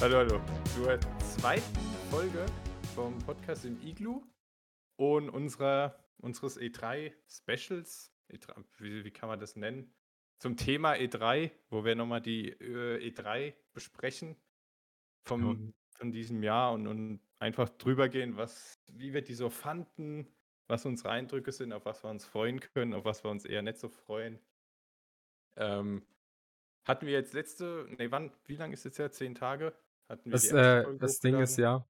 Hallo, hallo. Zur zweiten Folge vom Podcast im Iglu und unserer, unseres E3-Specials. E3, wie, wie, kann man das nennen? Zum Thema E3, wo wir nochmal die äh, E3 besprechen vom, ja. von diesem Jahr und, und einfach drüber gehen, was, wie wir die so fanden, was unsere Eindrücke sind, auf was wir uns freuen können, auf was wir uns eher nicht so freuen. Ähm, hatten wir jetzt letzte, nee, wann, wie lange ist jetzt Zehn Tage? Hatten wir das, äh, das Ding ist ja,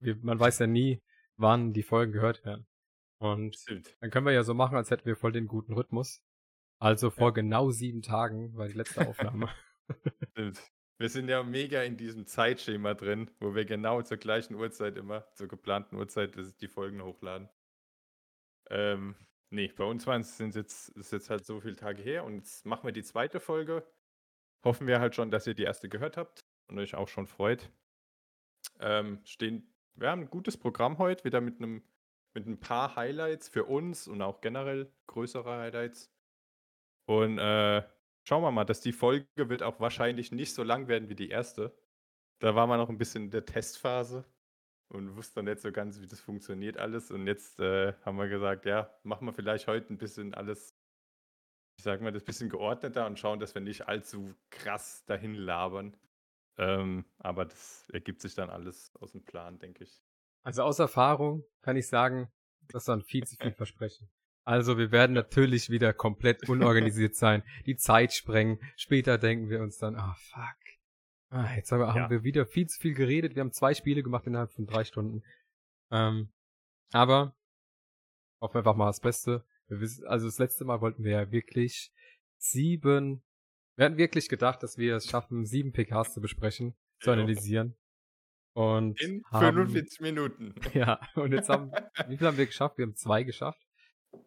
wir, man weiß ja nie, wann die Folgen gehört werden. Und Stimmt. dann können wir ja so machen, als hätten wir voll den guten Rhythmus. Also vor ja. genau sieben Tagen war die letzte Aufnahme. Stimmt. Wir sind ja mega in diesem Zeitschema drin, wo wir genau zur gleichen Uhrzeit immer, zur geplanten Uhrzeit, die Folgen hochladen. Ähm, nee, bei uns es jetzt, ist jetzt halt so viele Tage her und jetzt machen wir die zweite Folge. Hoffen wir halt schon, dass ihr die erste gehört habt und euch auch schon freut. Ähm, stehen, wir haben ein gutes Programm heute, wieder mit einem mit ein paar Highlights für uns und auch generell größere Highlights. Und äh, schauen wir mal, dass die Folge wird auch wahrscheinlich nicht so lang werden wie die erste. Da war man noch ein bisschen in der Testphase und wusste nicht so ganz, wie das funktioniert alles. Und jetzt äh, haben wir gesagt, ja, machen wir vielleicht heute ein bisschen alles, ich sag mal, das bisschen geordneter und schauen, dass wir nicht allzu krass dahin labern. Ähm, aber das ergibt sich dann alles aus dem Plan, denke ich. Also aus Erfahrung kann ich sagen, das war ein viel zu viel Versprechen. Also wir werden natürlich wieder komplett unorganisiert sein, die Zeit sprengen. Später denken wir uns dann, ah oh, fuck. Ah, jetzt haben, ja. wir wieder viel zu viel geredet. Wir haben zwei Spiele gemacht innerhalb von drei Stunden. Ähm, aber hoffen einfach mal das Beste. Wissen, also das letzte Mal wollten wir ja wirklich sieben wir hatten wirklich gedacht, dass wir es schaffen, sieben PKs zu besprechen, zu analysieren. Und In haben, 45 Minuten. Ja, und jetzt haben, wie viel haben wir geschafft? Wir haben zwei geschafft.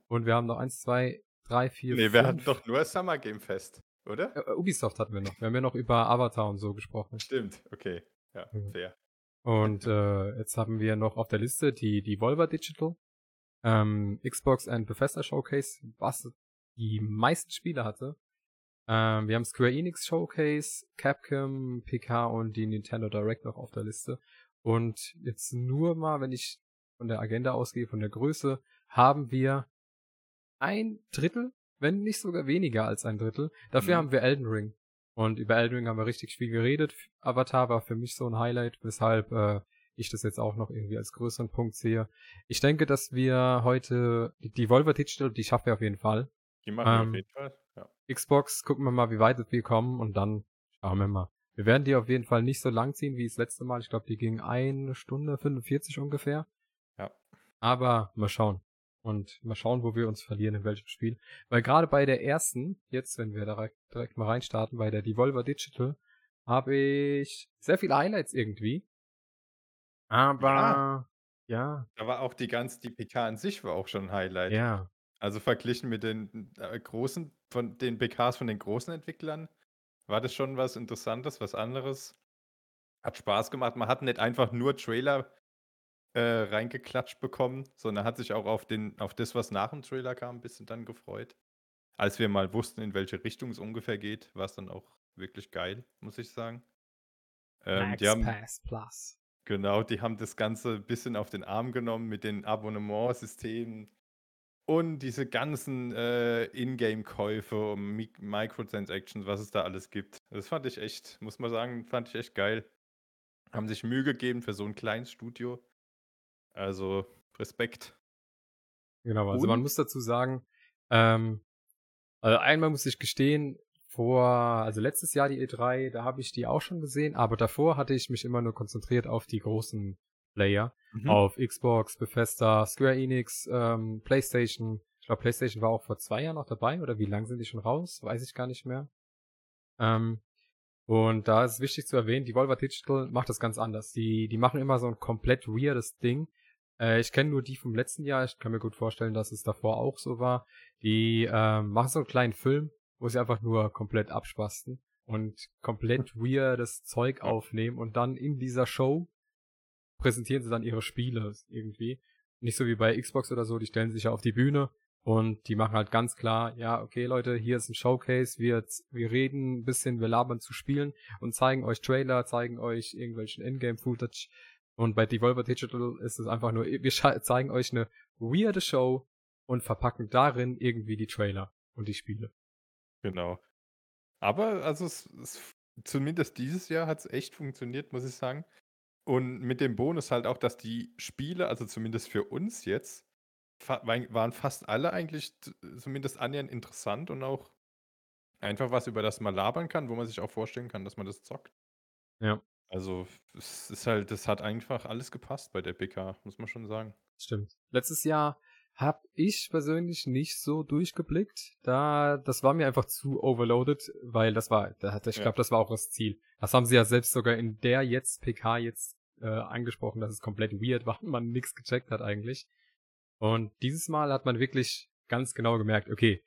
Und wir haben noch eins, zwei, drei, vier, Nee, fünf. wir hatten doch nur Summer Game Fest, oder? Äh, Ubisoft hatten wir noch. Wir haben ja noch über Avatar und so gesprochen. Stimmt, okay. Ja, fair. Und äh, jetzt haben wir noch auf der Liste die, die Volva Digital, ähm, Xbox and Bethesda Showcase, was die meisten Spiele hatte. Ähm, wir haben Square Enix Showcase, Capcom, PK und die Nintendo Direct noch auf der Liste. Und jetzt nur mal, wenn ich von der Agenda ausgehe, von der Größe, haben wir ein Drittel, wenn nicht sogar weniger als ein Drittel. Dafür mhm. haben wir Elden Ring. Und über Elden Ring haben wir richtig viel geredet. Avatar war für mich so ein Highlight, weshalb äh, ich das jetzt auch noch irgendwie als größeren Punkt sehe. Ich denke, dass wir heute die, die Volver Digital, die schaffen wir auf jeden Fall. Die machen wir ähm, auf jeden Fall. Xbox gucken wir mal, wie weit wir kommen und dann schauen wir mal. Wir werden die auf jeden Fall nicht so lang ziehen wie das letzte Mal. Ich glaube, die ging eine Stunde 45 ungefähr. Ja. Aber mal schauen. Und mal schauen, wo wir uns verlieren, in welchem Spiel. Weil gerade bei der ersten, jetzt, wenn wir direkt, direkt mal reinstarten, bei der Devolver Digital, habe ich sehr viele Highlights irgendwie. Aber ja. ja. Da war auch die ganze, die PK an sich war auch schon ein Highlight. Ja. Also verglichen mit den äh, großen, von den PKs von den großen Entwicklern, war das schon was Interessantes, was anderes. Hat Spaß gemacht. Man hat nicht einfach nur Trailer äh, reingeklatscht bekommen, sondern hat sich auch auf, den, auf das, was nach dem Trailer kam, ein bisschen dann gefreut. Als wir mal wussten, in welche Richtung es ungefähr geht, war es dann auch wirklich geil, muss ich sagen. Ähm, Max die haben, Pass Plus. Genau, die haben das Ganze ein bisschen auf den Arm genommen mit den Abonnementsystemen und diese ganzen äh, Ingame-Käufe und Mi Microtransactions, was es da alles gibt. Das fand ich echt, muss man sagen, fand ich echt geil. Haben sich Mühe gegeben für so ein kleines Studio. Also Respekt. Genau, also und? man muss dazu sagen, ähm, also einmal muss ich gestehen, vor, also letztes Jahr die E3, da habe ich die auch schon gesehen, aber davor hatte ich mich immer nur konzentriert auf die großen Player mhm. auf Xbox, Bethesda, Square Enix, ähm, PlayStation. Ich glaube, PlayStation war auch vor zwei Jahren noch dabei oder wie lang sind die schon raus? Weiß ich gar nicht mehr. Ähm, und da ist wichtig zu erwähnen, die Volva Digital macht das ganz anders. Die, die machen immer so ein komplett weirdes Ding. Äh, ich kenne nur die vom letzten Jahr. Ich kann mir gut vorstellen, dass es davor auch so war. Die äh, machen so einen kleinen Film, wo sie einfach nur komplett abspasten und komplett weirdes Zeug aufnehmen und dann in dieser Show präsentieren sie dann ihre Spiele irgendwie. Nicht so wie bei Xbox oder so, die stellen sich ja auf die Bühne Und die machen halt ganz klar, ja, okay, Leute, hier ist ein Showcase, wir, wir reden ein bisschen, wir labern zu spielen und zeigen euch Trailer, zeigen euch irgendwelchen Ingame-Footage. Und bei Devolver Digital ist es einfach nur, wir zeigen euch eine weirde Show und verpacken darin irgendwie die Trailer und die Spiele. Genau. Aber also es, es, zumindest dieses Jahr hat es echt funktioniert, muss ich sagen. Und mit dem Bonus halt auch, dass die Spiele, also zumindest für uns jetzt, waren fast alle eigentlich zumindest annähernd interessant und auch einfach was, über das man labern kann, wo man sich auch vorstellen kann, dass man das zockt. Ja. Also, es ist halt, das hat einfach alles gepasst bei der PK, muss man schon sagen. Stimmt. Letztes Jahr habe ich persönlich nicht so durchgeblickt. Da, das war mir einfach zu overloaded, weil das war, ich glaube, das war auch das Ziel. Das haben sie ja selbst sogar in der jetzt PK jetzt äh, angesprochen, dass es komplett weird war man nichts gecheckt hat eigentlich. Und dieses Mal hat man wirklich ganz genau gemerkt, okay,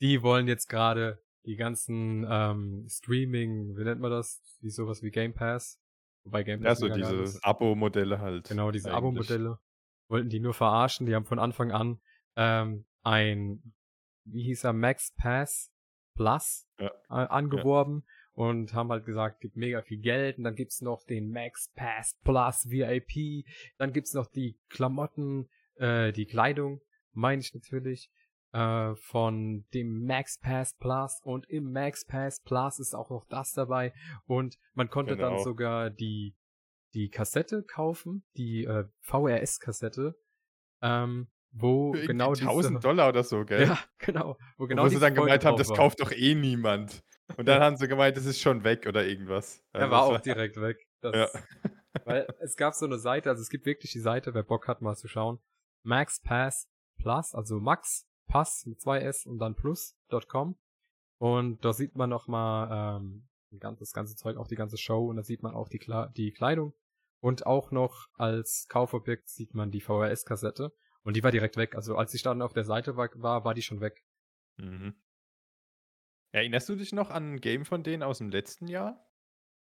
die wollen jetzt gerade die ganzen ähm, Streaming, wie nennt man das? Wie sowas wie Game Pass. Wobei Game Pass. Ja, so diese Abo-Modelle halt. Genau, diese Abo-Modelle. Wollten die nur verarschen. Die haben von Anfang an ähm, ein, wie hieß er, Max Pass Plus ja. äh, angeworben ja. und haben halt gesagt, gibt mega viel Geld und dann gibt's noch den Max Pass Plus VIP, dann gibt's noch die Klamotten, äh, die Kleidung, meine ich natürlich, äh, von dem Max Pass Plus und im Max Pass Plus ist auch noch das dabei und man konnte genau. dann sogar die die Kassette kaufen, die äh, VRS-Kassette, ähm, wo Für genau 1000 Dollar oder so, gell? Ja, genau. Wo, genau wo sie dann gemeint haben, das kauft doch eh niemand. Und dann haben sie gemeint, das ist schon weg oder irgendwas. Also er war auch war... direkt weg. Das, ja. Weil es gab so eine Seite, also es gibt wirklich die Seite, wer Bock hat, mal zu schauen. Max Pass Plus, also Max Pass mit zwei S und dann plus.com. Und da sieht man nochmal ähm, das ganze Zeug, auch die ganze Show und da sieht man auch die, Kla die Kleidung. Und auch noch als Kaufobjekt sieht man die VHS-Kassette. Und die war direkt weg. Also als ich dann auf der Seite war, war, war die schon weg. Mhm. Erinnerst du dich noch an ein Game von denen aus dem letzten Jahr?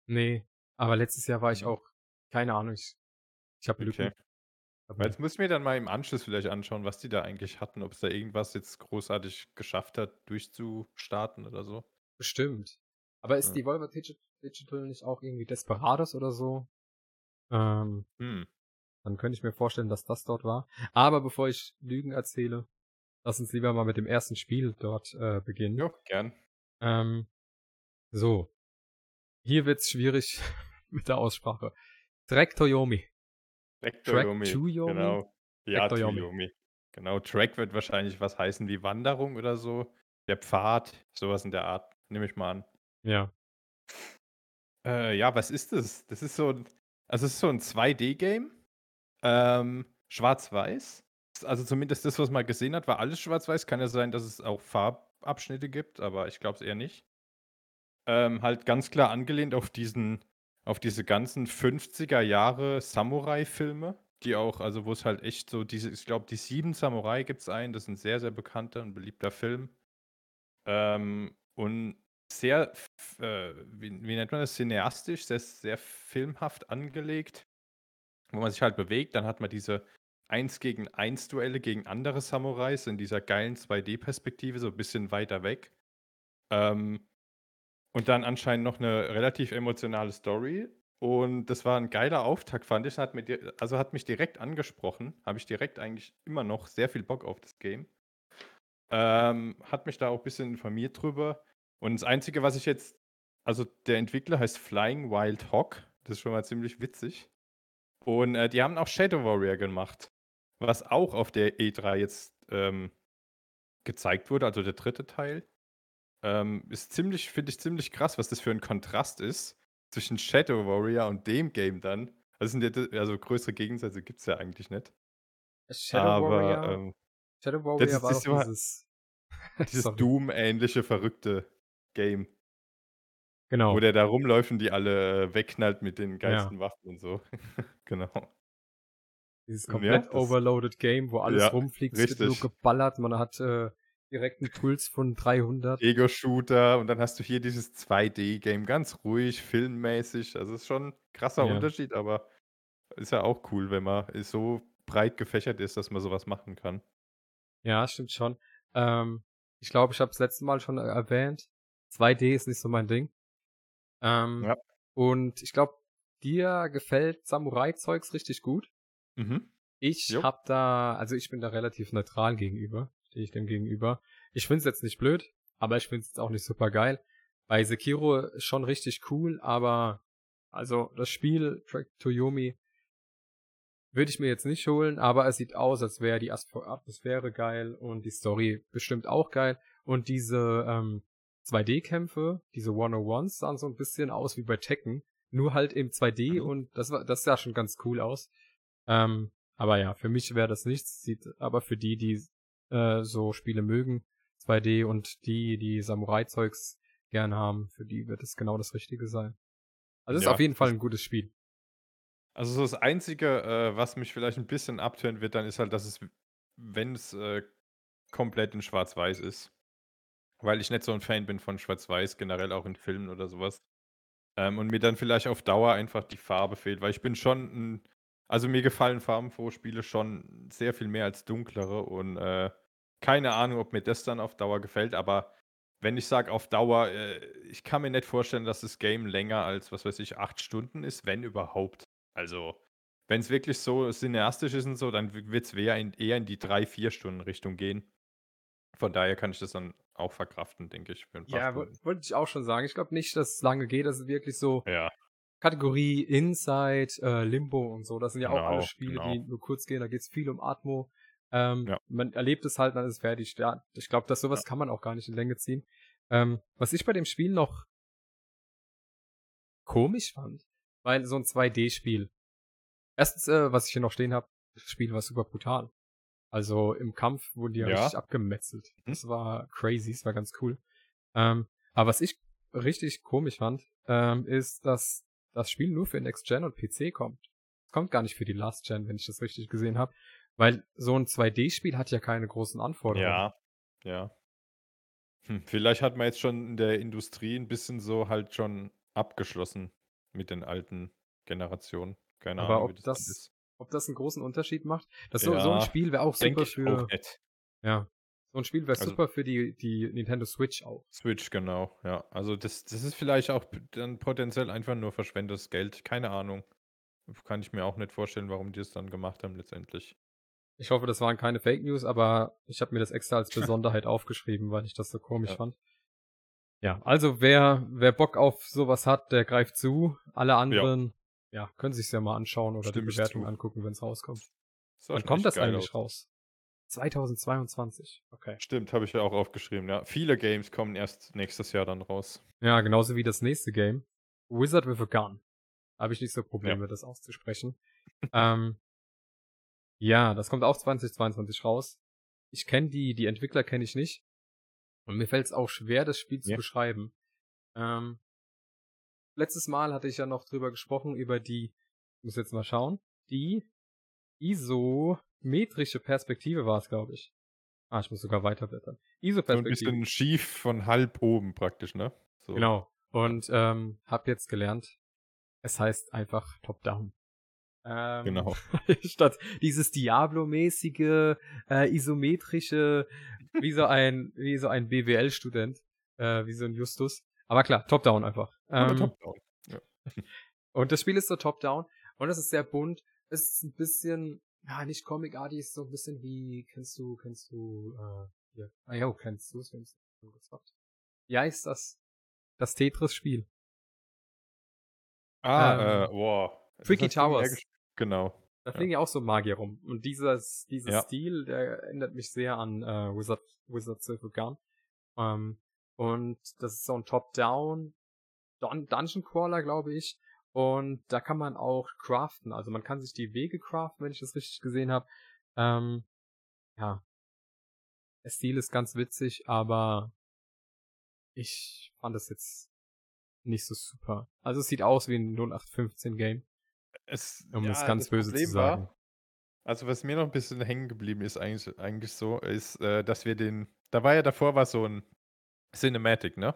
Nee, aber letztes Jahr war ich mhm. auch, keine Ahnung, ich, ich habe Lücken. Okay. Aber jetzt müssen wir dann mal im Anschluss vielleicht anschauen, was die da eigentlich hatten, ob es da irgendwas jetzt großartig geschafft hat, durchzustarten oder so. Bestimmt. Aber ist ja. die Volvo Digital nicht auch irgendwie Desperados oder so? Ähm, hm. Dann könnte ich mir vorstellen, dass das dort war. Aber bevor ich Lügen erzähle, lass uns lieber mal mit dem ersten Spiel dort äh, beginnen. Ja, gern. Ähm, so. Hier wird's schwierig mit der Aussprache. Track Toyomi. Track Toyomi. Genau. Ja, Toyomi. Genau, Track wird wahrscheinlich was heißen wie Wanderung oder so. Der Pfad, sowas in der Art, nehme ich mal an. Ja. Äh, ja, was ist das? Das ist so ein, also es ist so ein 2D-Game. Ähm, schwarz-weiß. Also zumindest das, was man gesehen hat, war alles schwarz-weiß. Kann ja sein, dass es auch Farbabschnitte gibt, aber ich glaube es eher nicht. Ähm, halt ganz klar angelehnt auf diesen auf diese ganzen 50er Jahre Samurai-Filme, die auch, also wo es halt echt so, diese, ich glaube, die sieben Samurai gibt es einen, das ist ein sehr, sehr bekannter und beliebter Film. Ähm, und sehr, äh, wie, wie, nennt man das, cineastisch, sehr, sehr filmhaft angelegt, wo man sich halt bewegt. Dann hat man diese 1 gegen 1 Duelle gegen andere Samurais in dieser geilen 2D-Perspektive, so ein bisschen weiter weg. Ähm, und dann anscheinend noch eine relativ emotionale Story. Und das war ein geiler Auftakt, fand ich. Hat mir, also hat mich direkt angesprochen. Habe ich direkt eigentlich immer noch sehr viel Bock auf das Game. Ähm, hat mich da auch ein bisschen informiert drüber. Und das Einzige, was ich jetzt, also der Entwickler heißt Flying Wild Hawk. Das ist schon mal ziemlich witzig. Und äh, die haben auch Shadow Warrior gemacht. Was auch auf der E3 jetzt ähm, gezeigt wurde, also der dritte Teil. Ähm, ist ziemlich, finde ich ziemlich krass, was das für ein Kontrast ist zwischen Shadow Warrior und dem Game dann. Also, sind ja, also größere Gegensätze gibt es ja eigentlich nicht. Shadow Aber, Warrior. Ähm, Shadow Warrior das, war das dieses, dieses Doom-ähnliche verrückte Game. Genau. Wo der da rumläuft und die alle äh, wegknallt mit den geilsten ja. Waffen und so. genau. Dieses komplett ja, overloaded Game, wo alles ja, rumfliegt, es wird nur geballert, man hat äh, direkt einen Puls von 300. Ego-Shooter und dann hast du hier dieses 2D-Game, ganz ruhig, filmmäßig. Also ist schon ein krasser. Unterschied, aber ist ja auch cool, wenn man so breit gefächert ist, dass man sowas machen kann. Ja, stimmt schon. Ähm, ich glaube, ich habe es letzte Mal schon erwähnt. 2D ist nicht so mein Ding. Ähm, ja. Und ich glaube, dir gefällt Samurai-Zeugs richtig gut. Mhm. Ich jo. hab da, also ich bin da relativ neutral gegenüber, stehe ich dem gegenüber. Ich find's jetzt nicht blöd, aber ich find's jetzt auch nicht super geil. Bei Sekiro ist schon richtig cool, aber also das Spiel Track to Yomi würde ich mir jetzt nicht holen, aber es sieht aus, als wäre die Atmosphäre geil und die Story bestimmt auch geil. Und diese ähm, 2D-Kämpfe, diese 101s sahen so ein bisschen aus wie bei Tekken, nur halt im 2D mhm. und das war, das sah schon ganz cool aus. Ähm, aber ja, für mich wäre das nichts, sieht aber für die, die äh, so Spiele mögen, 2D und die, die Samurai-Zeugs gern haben, für die wird es genau das Richtige sein. Also es ja, ist auf jeden Fall ein gutes Spiel. Also so das Einzige, äh, was mich vielleicht ein bisschen abtören wird, dann ist halt, dass es, wenn es äh, komplett in Schwarz-Weiß ist, weil ich nicht so ein Fan bin von Schwarz-Weiß, generell auch in Filmen oder sowas. Ähm, und mir dann vielleicht auf Dauer einfach die Farbe fehlt, weil ich bin schon ein, also mir gefallen farbenfrohe Spiele schon sehr viel mehr als dunklere und äh, keine Ahnung, ob mir das dann auf Dauer gefällt, aber wenn ich sage auf Dauer, äh, ich kann mir nicht vorstellen, dass das Game länger als, was weiß ich, acht Stunden ist, wenn überhaupt. Also, wenn es wirklich so cineastisch ist und so, dann wird es eher in, eher in die drei, vier Stunden Richtung gehen. Von daher kann ich das dann auch verkraften, denke ich. ja, wollte ich auch schon sagen. Ich glaube nicht, dass es lange geht. Das ist wirklich so ja. Kategorie Inside, äh, Limbo und so. Das sind ja genau, auch alle Spiele, genau. die nur kurz gehen. Da geht es viel um Atmo. Ähm, ja. Man erlebt es halt, dann ist es fertig. Ja, ich glaube, dass sowas kann man auch gar nicht in Länge ziehen. Ähm, was ich bei dem Spiel noch komisch fand, weil so ein 2D-Spiel. Erstens, äh, was ich hier noch stehen habe, das Spiel war super brutal. Also im Kampf wurden die ja, richtig abgemetzelt. Mhm. Das war crazy, das war ganz cool. Ähm, aber was ich richtig komisch fand, ähm, ist, dass das Spiel nur für Next Gen und PC kommt. Es kommt gar nicht für die Last Gen, wenn ich das richtig gesehen habe. Weil so ein 2D-Spiel hat ja keine großen Anforderungen. Ja, ja. Hm, vielleicht hat man jetzt schon in der Industrie ein bisschen so halt schon abgeschlossen mit den alten Generationen. Keine Aber Ahnung, ob das, das ob das einen großen Unterschied macht? Das ja, so, so ein Spiel wäre auch super für. Auch ja. So ein Spiel wäre also, super für die, die Nintendo Switch auch. Switch, genau, ja. Also das, das ist vielleicht auch dann potenziell einfach nur verschwendetes Geld. Keine Ahnung. Kann ich mir auch nicht vorstellen, warum die es dann gemacht haben letztendlich. Ich hoffe, das waren keine Fake News, aber ich habe mir das extra als Besonderheit aufgeschrieben, weil ich das so komisch ja. fand. Ja, also wer, wer Bock auf sowas hat, der greift zu. Alle anderen, ja, können sich ja mal anschauen oder Stimmt die Bewertung angucken, wenn es rauskommt. Wann kommt das eigentlich aus. raus? 2022. Okay. Stimmt, habe ich ja auch aufgeschrieben, ja. Viele Games kommen erst nächstes Jahr dann raus. Ja, genauso wie das nächste Game. Wizard with a Gun. Habe ich nicht so Probleme, ja. das auszusprechen. ähm, ja, das kommt auch 2022 raus. Ich kenne die, die Entwickler kenne ich nicht. Und mir fällt es auch schwer, das Spiel zu ja. beschreiben. Ähm, letztes Mal hatte ich ja noch drüber gesprochen, über die, ich muss jetzt mal schauen, die isometrische Perspektive war es, glaube ich. Ah, ich muss sogar weiterblättern. Isoperspektive. So ein bisschen schief von halb oben praktisch, ne? So. Genau. Und ähm, hab jetzt gelernt, es heißt einfach Top-Down. Ähm, genau. statt dieses Diablo-mäßige, äh, isometrische, wie so ein, wie so ein BWL-Student, äh, wie so ein Justus. Aber klar, Top-Down einfach. Ähm, Top-Down. Ja. Und das Spiel ist so Top-Down und es ist sehr bunt. Es ist ein bisschen, ja, nicht Comic-artig, ist so ein bisschen wie, kennst du, kennst du, äh, ja, ah ja, kennst du es, wenn es gezockt. Ja, ist das, das Tetris-Spiel. Ah, ähm, äh, wow. Tricky Towers. Genau. Da fliegen ja auch so Magier rum. Und dieses, dieser ja. Stil, der erinnert mich sehr an äh, Wizard, Wizards of Gun. Ähm, und das ist so ein Top-Down Dun Dungeon Crawler, glaube ich. Und da kann man auch craften. Also man kann sich die Wege craften, wenn ich das richtig gesehen habe. Ähm, ja. Der Stil ist ganz witzig, aber ich fand das jetzt nicht so super. Also es sieht aus wie ein 0815 Game. Es, um ja, es ganz böse Problem zu sagen. War, also was mir noch ein bisschen hängen geblieben ist eigentlich, eigentlich so, ist, äh, dass wir den, da war ja davor war so ein Cinematic, ne?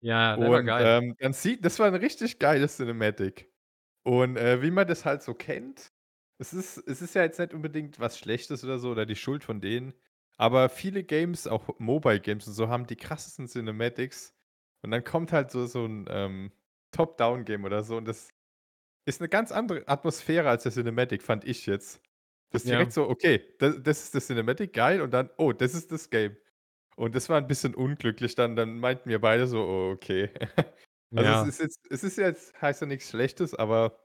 Ja, der Und, war geil. Ähm, dann sieht, das war ein richtig geiles Cinematic. Und äh, wie man das halt so kennt, es ist, es ist ja jetzt nicht unbedingt was Schlechtes oder so oder die Schuld von denen, Aber viele Games, auch Mobile Games und so, haben die krassesten Cinematics. Und dann kommt halt so, so ein ähm, Top-Down-Game oder so. Und das ist eine ganz andere Atmosphäre als der Cinematic, fand ich jetzt. Das ist direkt ja. so, okay, das, das ist das Cinematic, geil. Und dann, oh, das ist das Game. Und das war ein bisschen unglücklich. Dann, dann meinten wir beide so, oh, okay. also ja. es ist jetzt, es ist jetzt, heißt ja nichts Schlechtes, aber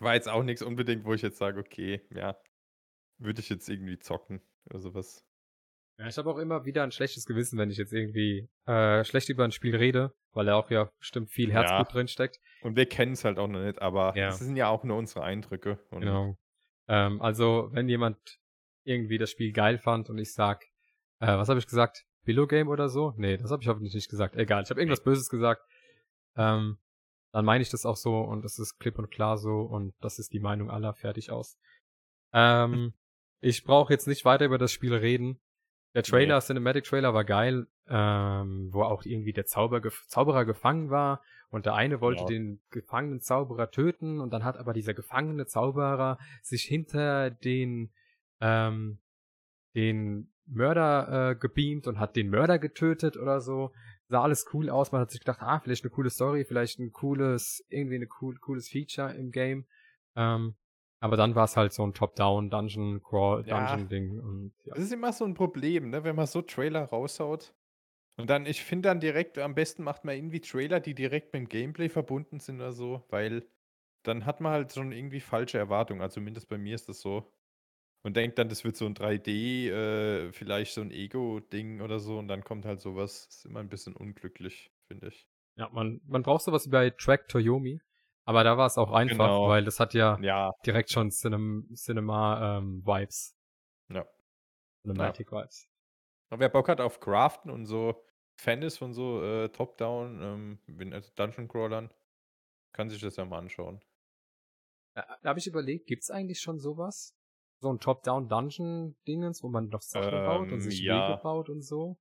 war jetzt auch nichts unbedingt, wo ich jetzt sage, okay, ja, würde ich jetzt irgendwie zocken oder sowas. Ja, ich habe auch immer wieder ein schlechtes Gewissen, wenn ich jetzt irgendwie äh, schlecht über ein Spiel rede, weil da auch ja bestimmt viel Herzblut ja. drin steckt. Und wir kennen es halt auch noch nicht, aber ja. das sind ja auch nur unsere Eindrücke. genau. Ähm, also, wenn jemand irgendwie das Spiel geil fand und ich sag, äh, was habe ich gesagt? Billo Game oder so? Nee, das habe ich hoffentlich nicht gesagt. Egal, ich habe irgendwas Böses gesagt. Ähm, dann meine ich das auch so und das ist klipp und klar so und das ist die Meinung aller fertig aus. Ähm, ich brauche jetzt nicht weiter über das Spiel reden. Der Trailer, nee. Cinematic Trailer war geil, ähm, wo auch irgendwie der Zauber, Zauberer gefangen war und der eine wollte ja. den gefangenen Zauberer töten und dann hat aber dieser gefangene Zauberer sich hinter den ähm, den Mörder äh, gebeamt und hat den Mörder getötet oder so. Sah alles cool aus. Man hat sich gedacht, ah, vielleicht eine coole Story, vielleicht ein cooles, irgendwie ein cool, cooles Feature im Game. Ähm, aber dann war es halt so ein Top-Down Dungeon Crawl Dungeon Ding und ja. Das ist immer so ein Problem, ne, wenn man so Trailer raushaut. Und dann, ich finde dann direkt, am besten macht man irgendwie Trailer, die direkt mit dem Gameplay verbunden sind oder so, weil dann hat man halt schon irgendwie falsche Erwartungen. Also zumindest bei mir ist das so. Und denkt dann, das wird so ein 3D, äh, vielleicht so ein Ego-Ding oder so, und dann kommt halt sowas. Ist immer ein bisschen unglücklich, finde ich. Ja, man, man braucht sowas wie bei Track Toyomi. Aber da war es auch einfach, genau. weil das hat ja, ja. direkt schon Cinem Cinema-Vibes. Ähm, ja. Cinematic-Vibes. Und wer Bock hat auf Craften und so Fan ist von so äh, Top-Down, ähm, also Dungeon-Crawlern, kann sich das ja mal anschauen. Da, da habe ich überlegt, gibt's eigentlich schon sowas? So ein Top-Down-Dungeon-Dingens, wo man noch Sachen ähm, baut und sich ja. Wege baut und so?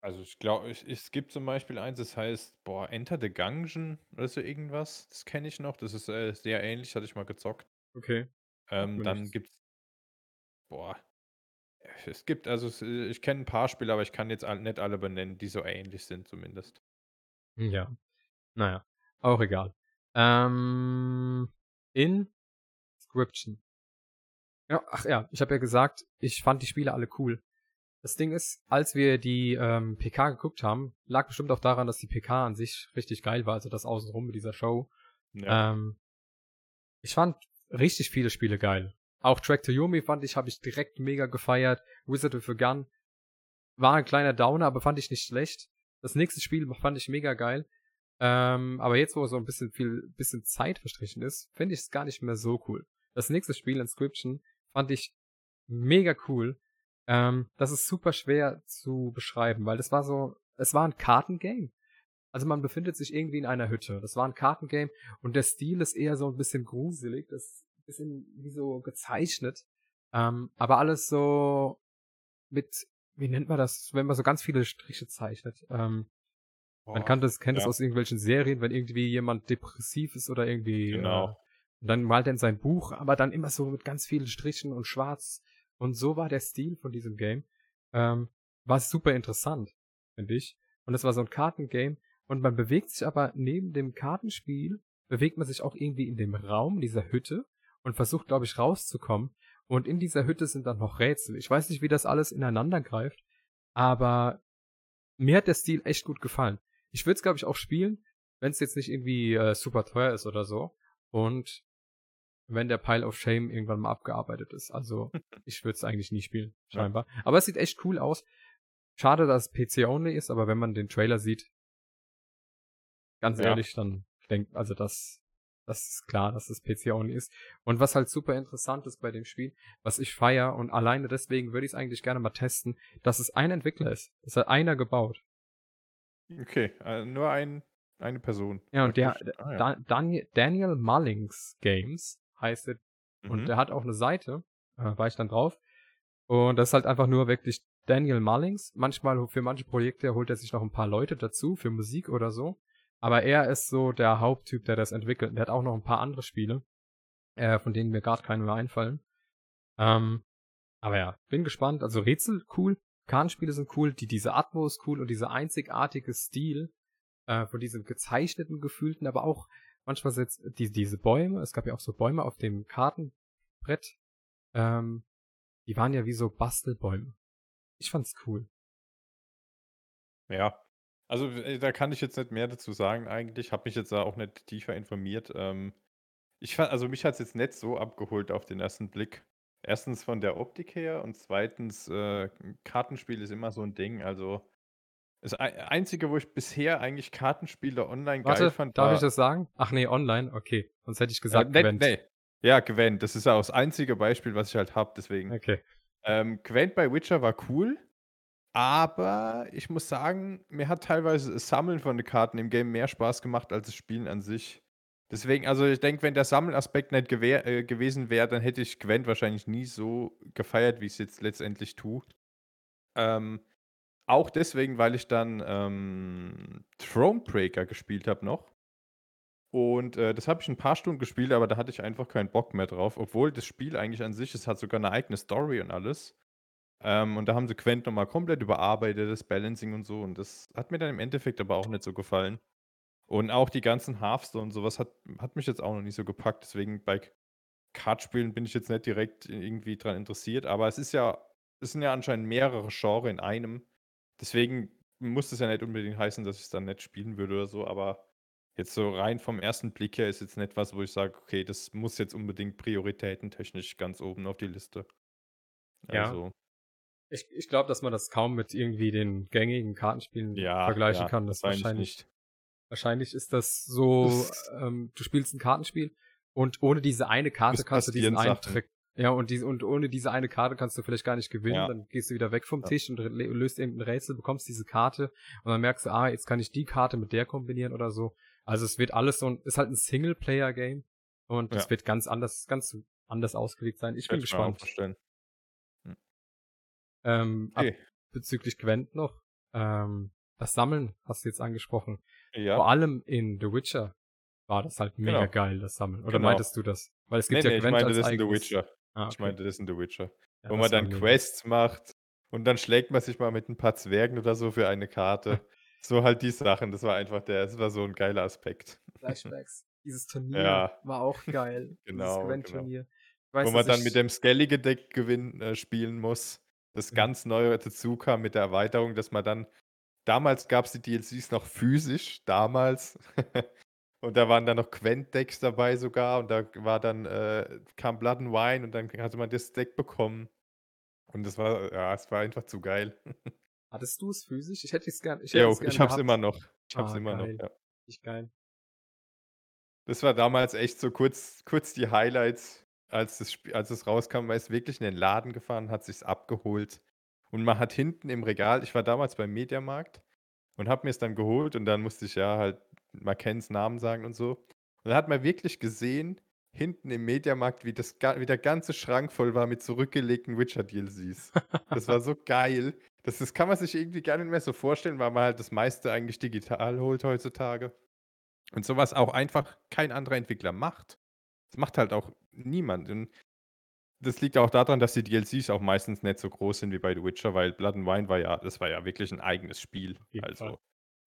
Also ich glaube, es gibt zum Beispiel eins, das heißt, boah, Enter the Gungeon oder so irgendwas. Das kenne ich noch. Das ist äh, sehr ähnlich, hatte ich mal gezockt. Okay. Ähm, dann nichts. gibt's, boah, es gibt, also ich kenne ein paar Spiele, aber ich kann jetzt nicht alle benennen, die so ähnlich sind zumindest. Ja. Naja, auch egal. Ähm, Inscription. Ja, ach ja, ich habe ja gesagt, ich fand die Spiele alle cool. Das Ding ist, als wir die ähm, PK geguckt haben, lag bestimmt auch daran, dass die PK an sich richtig geil war, also das Außenrum mit dieser Show. Ja. Ähm, ich fand richtig viele Spiele geil. Auch Track to Yomi fand ich, habe ich direkt mega gefeiert. Wizard with a Gun war ein kleiner Downer, aber fand ich nicht schlecht. Das nächste Spiel fand ich mega geil. Ähm, aber jetzt, wo so ein bisschen viel, bisschen Zeit verstrichen ist, finde ich es gar nicht mehr so cool. Das nächste Spiel, Inscription, fand ich mega cool. Ähm, das ist super schwer zu beschreiben, weil das war so, es war ein Kartengame. Also man befindet sich irgendwie in einer Hütte. Das war ein Kartengame und der Stil ist eher so ein bisschen gruselig. Das ist ein bisschen wie so gezeichnet. Ähm, aber alles so mit, wie nennt man das, wenn man so ganz viele Striche zeichnet. Ähm, man kann das, kennt ja. das aus irgendwelchen Serien, wenn irgendwie jemand depressiv ist oder irgendwie. Genau. Äh, dann malt er in sein Buch, aber dann immer so mit ganz vielen Strichen und schwarz und so war der Stil von diesem Game. Ähm, war super interessant, finde ich. Und es war so ein Kartengame. Und man bewegt sich aber neben dem Kartenspiel, bewegt man sich auch irgendwie in dem Raum dieser Hütte und versucht, glaube ich, rauszukommen. Und in dieser Hütte sind dann noch Rätsel. Ich weiß nicht, wie das alles ineinander greift, aber mir hat der Stil echt gut gefallen. Ich würde es, glaube ich, auch spielen, wenn es jetzt nicht irgendwie äh, super teuer ist oder so. Und wenn der Pile of Shame irgendwann mal abgearbeitet ist. Also ich würde es eigentlich nie spielen, scheinbar. Ja. Aber es sieht echt cool aus. Schade, dass es PC-only ist, aber wenn man den Trailer sieht, ganz ja. ehrlich, dann denkt, also das, das ist klar, dass es PC-only ist. Und was halt super interessant ist bei dem Spiel, was ich feier und alleine deswegen würde ich es eigentlich gerne mal testen, dass es ein Entwickler ist. Das hat einer gebaut. Okay, also nur ein, eine Person. Ja, und der, ah, ja. Daniel, Daniel Mullings Games heißt es. Mhm. Und der hat auch eine Seite, äh, war ich dann drauf. Und das ist halt einfach nur wirklich Daniel Mullings. Manchmal für manche Projekte holt er sich noch ein paar Leute dazu, für Musik oder so. Aber er ist so der Haupttyp, der das entwickelt. Der hat auch noch ein paar andere Spiele, äh, von denen mir gerade keine mehr einfallen. Ähm, Aber ja, bin gespannt. Also Rätsel cool, Kartenspiele sind cool, die diese Atmo ist cool und dieser einzigartige Stil äh, von diesem gezeichneten, gefühlten, aber auch manchmal jetzt die, diese Bäume, es gab ja auch so Bäume auf dem Kartenbrett, ähm, die waren ja wie so Bastelbäume. Ich fand's cool. Ja, also äh, da kann ich jetzt nicht mehr dazu sagen eigentlich. Habe mich jetzt auch nicht tiefer informiert. Ähm, ich fand, also mich hat es jetzt nicht so abgeholt auf den ersten Blick. Erstens von der Optik her und zweitens, äh, Kartenspiel ist immer so ein Ding. Also das Einzige, wo ich bisher eigentlich Kartenspiele online Warte, geil fand, darf ich das sagen? Ach nee, online, okay. Sonst hätte ich gesagt, äh, Gwent. Nee. Ja, Gwent. Das ist auch das einzige Beispiel, was ich halt habe, deswegen. Okay. Ähm, Gwent bei Witcher war cool, aber ich muss sagen, mir hat teilweise das Sammeln von den Karten im Game mehr Spaß gemacht als das Spielen an sich. Deswegen, also ich denke, wenn der Sammelaspekt nicht äh, gewesen wäre, dann hätte ich Gwent wahrscheinlich nie so gefeiert, wie ich es jetzt letztendlich tue. Ähm, auch deswegen, weil ich dann ähm, Thronebreaker gespielt habe noch. Und äh, das habe ich ein paar Stunden gespielt, aber da hatte ich einfach keinen Bock mehr drauf. Obwohl das Spiel eigentlich an sich, es hat sogar eine eigene Story und alles. Ähm, und da haben sie Quent nochmal komplett überarbeitet, das Balancing und so. Und das hat mir dann im Endeffekt aber auch nicht so gefallen. Und auch die ganzen Hearthstone und sowas hat, hat mich jetzt auch noch nicht so gepackt. Deswegen bei Kartspielen bin ich jetzt nicht direkt irgendwie dran interessiert. Aber es ist ja, es sind ja anscheinend mehrere Genres in einem. Deswegen muss es ja nicht unbedingt heißen, dass ich es dann nicht spielen würde oder so. Aber jetzt so rein vom ersten Blick her ist jetzt nicht was, wo ich sage, okay, das muss jetzt unbedingt prioritätentechnisch ganz oben auf die Liste. Ja. Also. Ich, ich glaube, dass man das kaum mit irgendwie den gängigen Kartenspielen ja, vergleichen ja, kann. Das wahrscheinlich nicht. Wahrscheinlich ist das so, ähm, du spielst ein Kartenspiel und ohne diese eine Karte kannst du diesen einen Trick. Ja, und, die, und ohne diese eine Karte kannst du vielleicht gar nicht gewinnen. Ja. Dann gehst du wieder weg vom Tisch und löst irgendein Rätsel, bekommst diese Karte und dann merkst du, ah, jetzt kann ich die Karte mit der kombinieren oder so. Also es wird alles so ein, ist halt ein Singleplayer-Game und es wird ganz anders, ganz anders ausgelegt sein. Ich bin gespannt. Hm. Ähm, okay. bezüglich Gwent noch, ähm, das Sammeln hast du jetzt angesprochen. Ja. Vor allem in The Witcher war das halt mega genau. geil, das Sammeln. Oder genau. meintest du das? Weil es gibt nee, ja nee, Gwent ich meinte das in The Witcher. Ah, okay. Ich meinte das in The Witcher. Ja, wo man dann Quests macht und dann schlägt man sich mal mit ein paar Zwergen oder so für eine Karte. so halt die Sachen. Das war einfach der, das war so ein geiler Aspekt. Flashbacks. Dieses Turnier ja. war auch geil. genau. Dieses Gwent-Turnier. Genau. Wo man dann mit dem skellige Deck gewinnen, äh, spielen muss. Das ganz neue dazu kam mit der Erweiterung, dass man dann Damals gab es die DLCs noch physisch, damals. Und da waren dann noch Quent-Decks dabei sogar. Und da war dann, äh, kam Blood and Wine und dann hatte man das Deck bekommen. Und das war, ja, es war einfach zu geil. Hattest du es physisch? Ich hätte es gerne. Ich, jo, ich hab's immer noch. Ich hab's ah, immer geil. noch, ja. Ich geil. Das war damals echt so kurz, kurz die Highlights, als das Spiel, als es rauskam. Man ist wirklich in den Laden gefahren, hat sich's abgeholt. Und man hat hinten im Regal, ich war damals beim Mediamarkt und habe mir es dann geholt und dann musste ich ja halt mal Kens Namen sagen und so. Und dann hat man wirklich gesehen, hinten im Mediamarkt, wie, das, wie der ganze Schrank voll war mit zurückgelegten Witcher-DLCs. Das war so geil. Das, das kann man sich irgendwie gar nicht mehr so vorstellen, weil man halt das meiste eigentlich digital holt heutzutage. Und sowas auch einfach kein anderer Entwickler macht. Das macht halt auch niemand. Und das liegt auch daran, dass die DLCs auch meistens nicht so groß sind wie bei The Witcher, weil Blood and Wine war ja, das war ja wirklich ein eigenes Spiel. Also,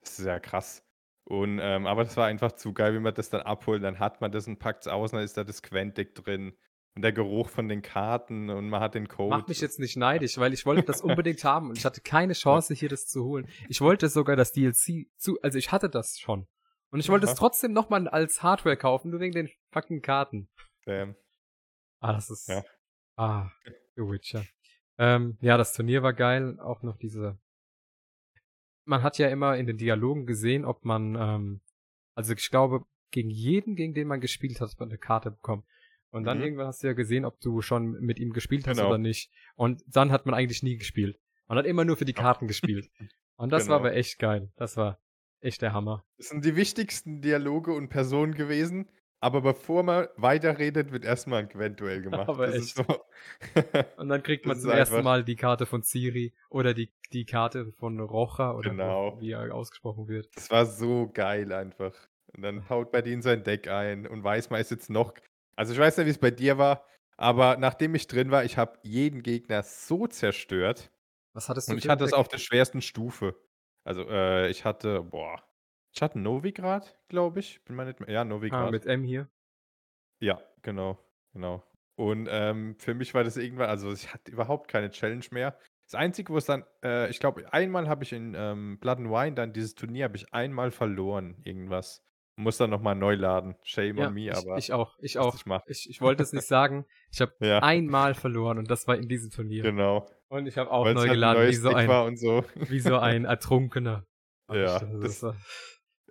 das ist ja krass. Und, ähm, aber das war einfach zu geil, wie man das dann abholt. Dann hat man das und packt es aus, und dann ist da das Quentic drin. Und der Geruch von den Karten und man hat den Code. Mach mich jetzt nicht neidisch, weil ich wollte das unbedingt haben und ich hatte keine Chance, hier das zu holen. Ich wollte sogar das DLC zu, also ich hatte das schon. Und ich wollte es trotzdem nochmal als Hardware kaufen, nur wegen den fucking Karten. Damn. Ah, das ist, ja. Ah, The Witcher. Ähm, ja, das Turnier war geil. Auch noch diese. Man hat ja immer in den Dialogen gesehen, ob man, ähm, also ich glaube, gegen jeden, gegen den man gespielt hat, hat man eine Karte bekommen. Und dann mhm. irgendwann hast du ja gesehen, ob du schon mit ihm gespielt hast genau. oder nicht. Und dann hat man eigentlich nie gespielt. Man hat immer nur für die Karten gespielt. Und das genau. war aber echt geil. Das war echt der Hammer. Das sind die wichtigsten Dialoge und Personen gewesen, aber bevor man weiterredet, wird erstmal ein Gwent-Duell gemacht. Aber das echt. So und dann kriegt man zum ersten Mal die Karte von Ciri oder die, die Karte von Rocha oder genau. wie er ausgesprochen wird. Das war so geil einfach. Und dann haut bei denen sein Deck ein und weiß man ist jetzt noch. Also ich weiß nicht, wie es bei dir war, Aber nachdem ich drin war, ich habe jeden Gegner so zerstört. Was hattest du Und ich hatte es auf der schwersten Stufe. Also, äh, ich hatte boah, ich hatte Novigrad, glaube ich. Bin mehr ja, Ah, Novigrad. mit M hier. Ja, genau, genau. Und, ähm, für mich war das irgendwann also, ich hatte überhaupt keine Challenge mehr. Das Einzige, wo es dann äh, ich glaube, einmal habe ich in, ähm, Blood and Wine dann dieses Turnier habe ich einmal verloren, irgendwas. Muss dann noch mal neu laden. Shame Ja, on me, ich aber ich auch, ich auch. ich. Ich ich wollte es nicht sagen. Ich habe Ja. einmal verloren und das war in diesem Turnier. Genau. Und ich habe auch Weil's neu halt geladen, wie so ein so. wie so ein Ertrunkener. Ich Ja, das das war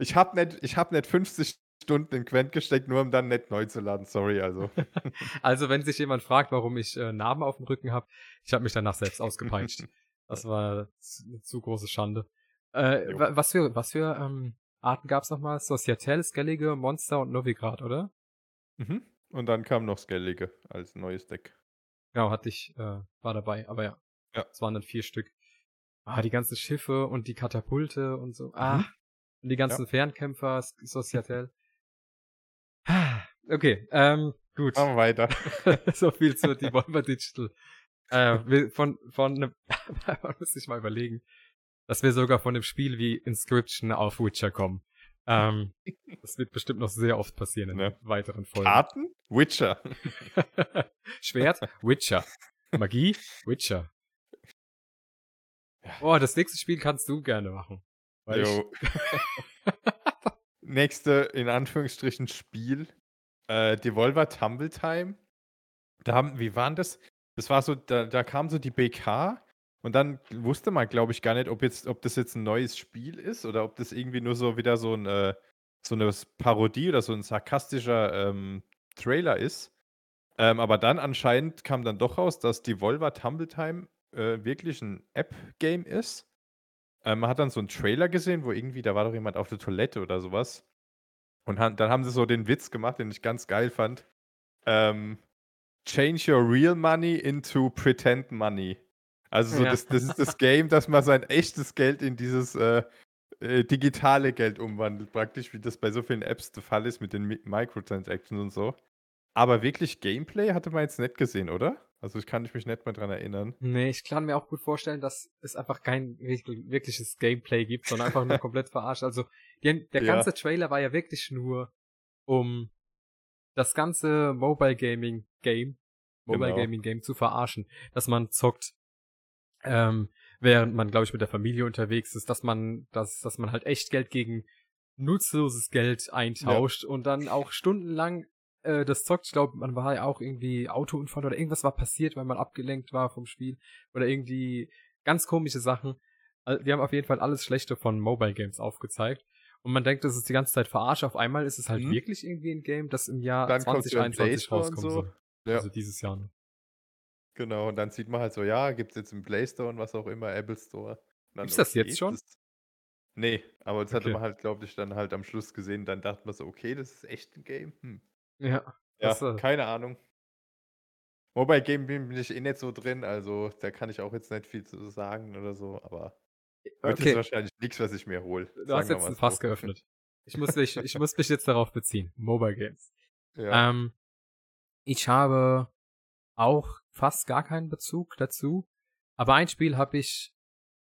ich habe nicht ich habe nicht 50 Stunden in Gwent gesteckt, nur um dann nicht neu zu laden. Sorry, also. Also, wenn sich jemand fragt, warum ich, äh, Narben aufm Rücken habe, ich habe mich danach selbst ausgepeitscht. Das war z 'ne zu große Schande. Äh, was für was für, ähm, Arten gab's noch mal? Societel, Skellige, Monster und Novigrad, oder? Mhm. Und dann kam noch Skellige als neues Deck. Genau, hatte ich äh, war dabei, aber ja. Ja. Es waren dann 4 Stück. Ah, die ganzen Schiffe und die Katapulte und so. Ah, Mhm. Und die ganzen Fernkämpfer, S Societel. Okay, ähm, gut. Machen wir weiter. so viel zu Devolver Digital. Äh, von, von einem, man muss sich mal überlegen, dass wir sogar von dem Spiel wie Inscription auf Witcher kommen. Ähm, das wird bestimmt noch sehr oft passieren in Ne. weiteren Folgen. Karten? Witcher. Schwert? Witcher. Magie? Witcher. Ja. Oh, das nächste Spiel kannst du gerne machen. Nächste, in Anführungsstrichen, Spiel. Äh, Devolver Tumble Time. Da haben, wie waren das? Das war so, da, da kam so die BK und dann wusste man, glaube ich, gar nicht, ob, jetzt, ob das jetzt ein neues Spiel ist oder ob das irgendwie nur so wieder so, ein, äh, so eine Parodie oder so ein sarkastischer ähm, Trailer ist. Ähm, aber dann anscheinend kam dann doch raus, dass Devolver Tumble Time äh, wirklich ein App-Game ist. Ähm, man hat dann so einen Trailer gesehen, wo irgendwie, da war doch jemand auf der Toilette oder sowas. Und han- dann haben sie so den Witz gemacht, den ich ganz geil fand. Ähm, change your real money into pretend money. Also so Ja. das, das ist das Game, dass man sein echtes Geld in dieses äh, äh, digitale Geld umwandelt, praktisch, wie das bei so vielen Apps der Fall ist mit den Mi Microtransactions und so. Aber wirklich Gameplay hatte man jetzt nicht gesehen, oder? Also ich kann mich nicht mehr dran erinnern. nee, ich kann mir auch gut vorstellen, dass es einfach kein wirklich- wirkliches Gameplay gibt, sondern einfach nur komplett verarscht. Also, die, der Ja. ganze Trailer war ja wirklich nur, um das ganze Mobile Gaming Game, Mobile Genau. Gaming Game zu verarschen, dass man zockt, ähm, während man, glaube ich, mit der Familie unterwegs ist, dass man, dass, dass man halt echt Geld gegen nutzloses Geld eintauscht und dann auch stundenlang äh, das zockt. Ich glaube, man war ja auch irgendwie Autounfall oder irgendwas war passiert, weil man abgelenkt war vom Spiel oder irgendwie ganz komische Sachen. Wir haben auf jeden Fall alles Schlechte von Mobile Games aufgezeigt. Und man denkt, das ist die ganze Zeit verarscht. Auf einmal ist es halt Mhm. wirklich irgendwie ein Game, das im Jahr Dann kommt's ja in 2021 Play Store und rauskommen so. Ja. Also dieses Jahr. noch. Genau, und dann sieht man halt so, ja, gibt es jetzt im Play Store und was auch immer, Apple Store. Dann, Gibt's das jetzt schon? Das, nee, aber das hatte Okay. man halt, glaube ich, dann halt am Schluss gesehen. Dann dachte man so, okay, das ist echt ein Game. Hm. Ja. Ja, Das, äh, keine Ahnung. Mobile Game bin ich eh nicht so drin, also da kann ich auch jetzt nicht viel zu sagen oder so, aber wird okay. jetzt wahrscheinlich nichts, was ich mir hole. Du hast jetzt ein Fass geöffnet. Ich muss, mich, ich muss mich jetzt darauf beziehen. Mobile Games. Ja. Ähm, ich habe auch fast gar keinen Bezug dazu. Aber ein Spiel habe ich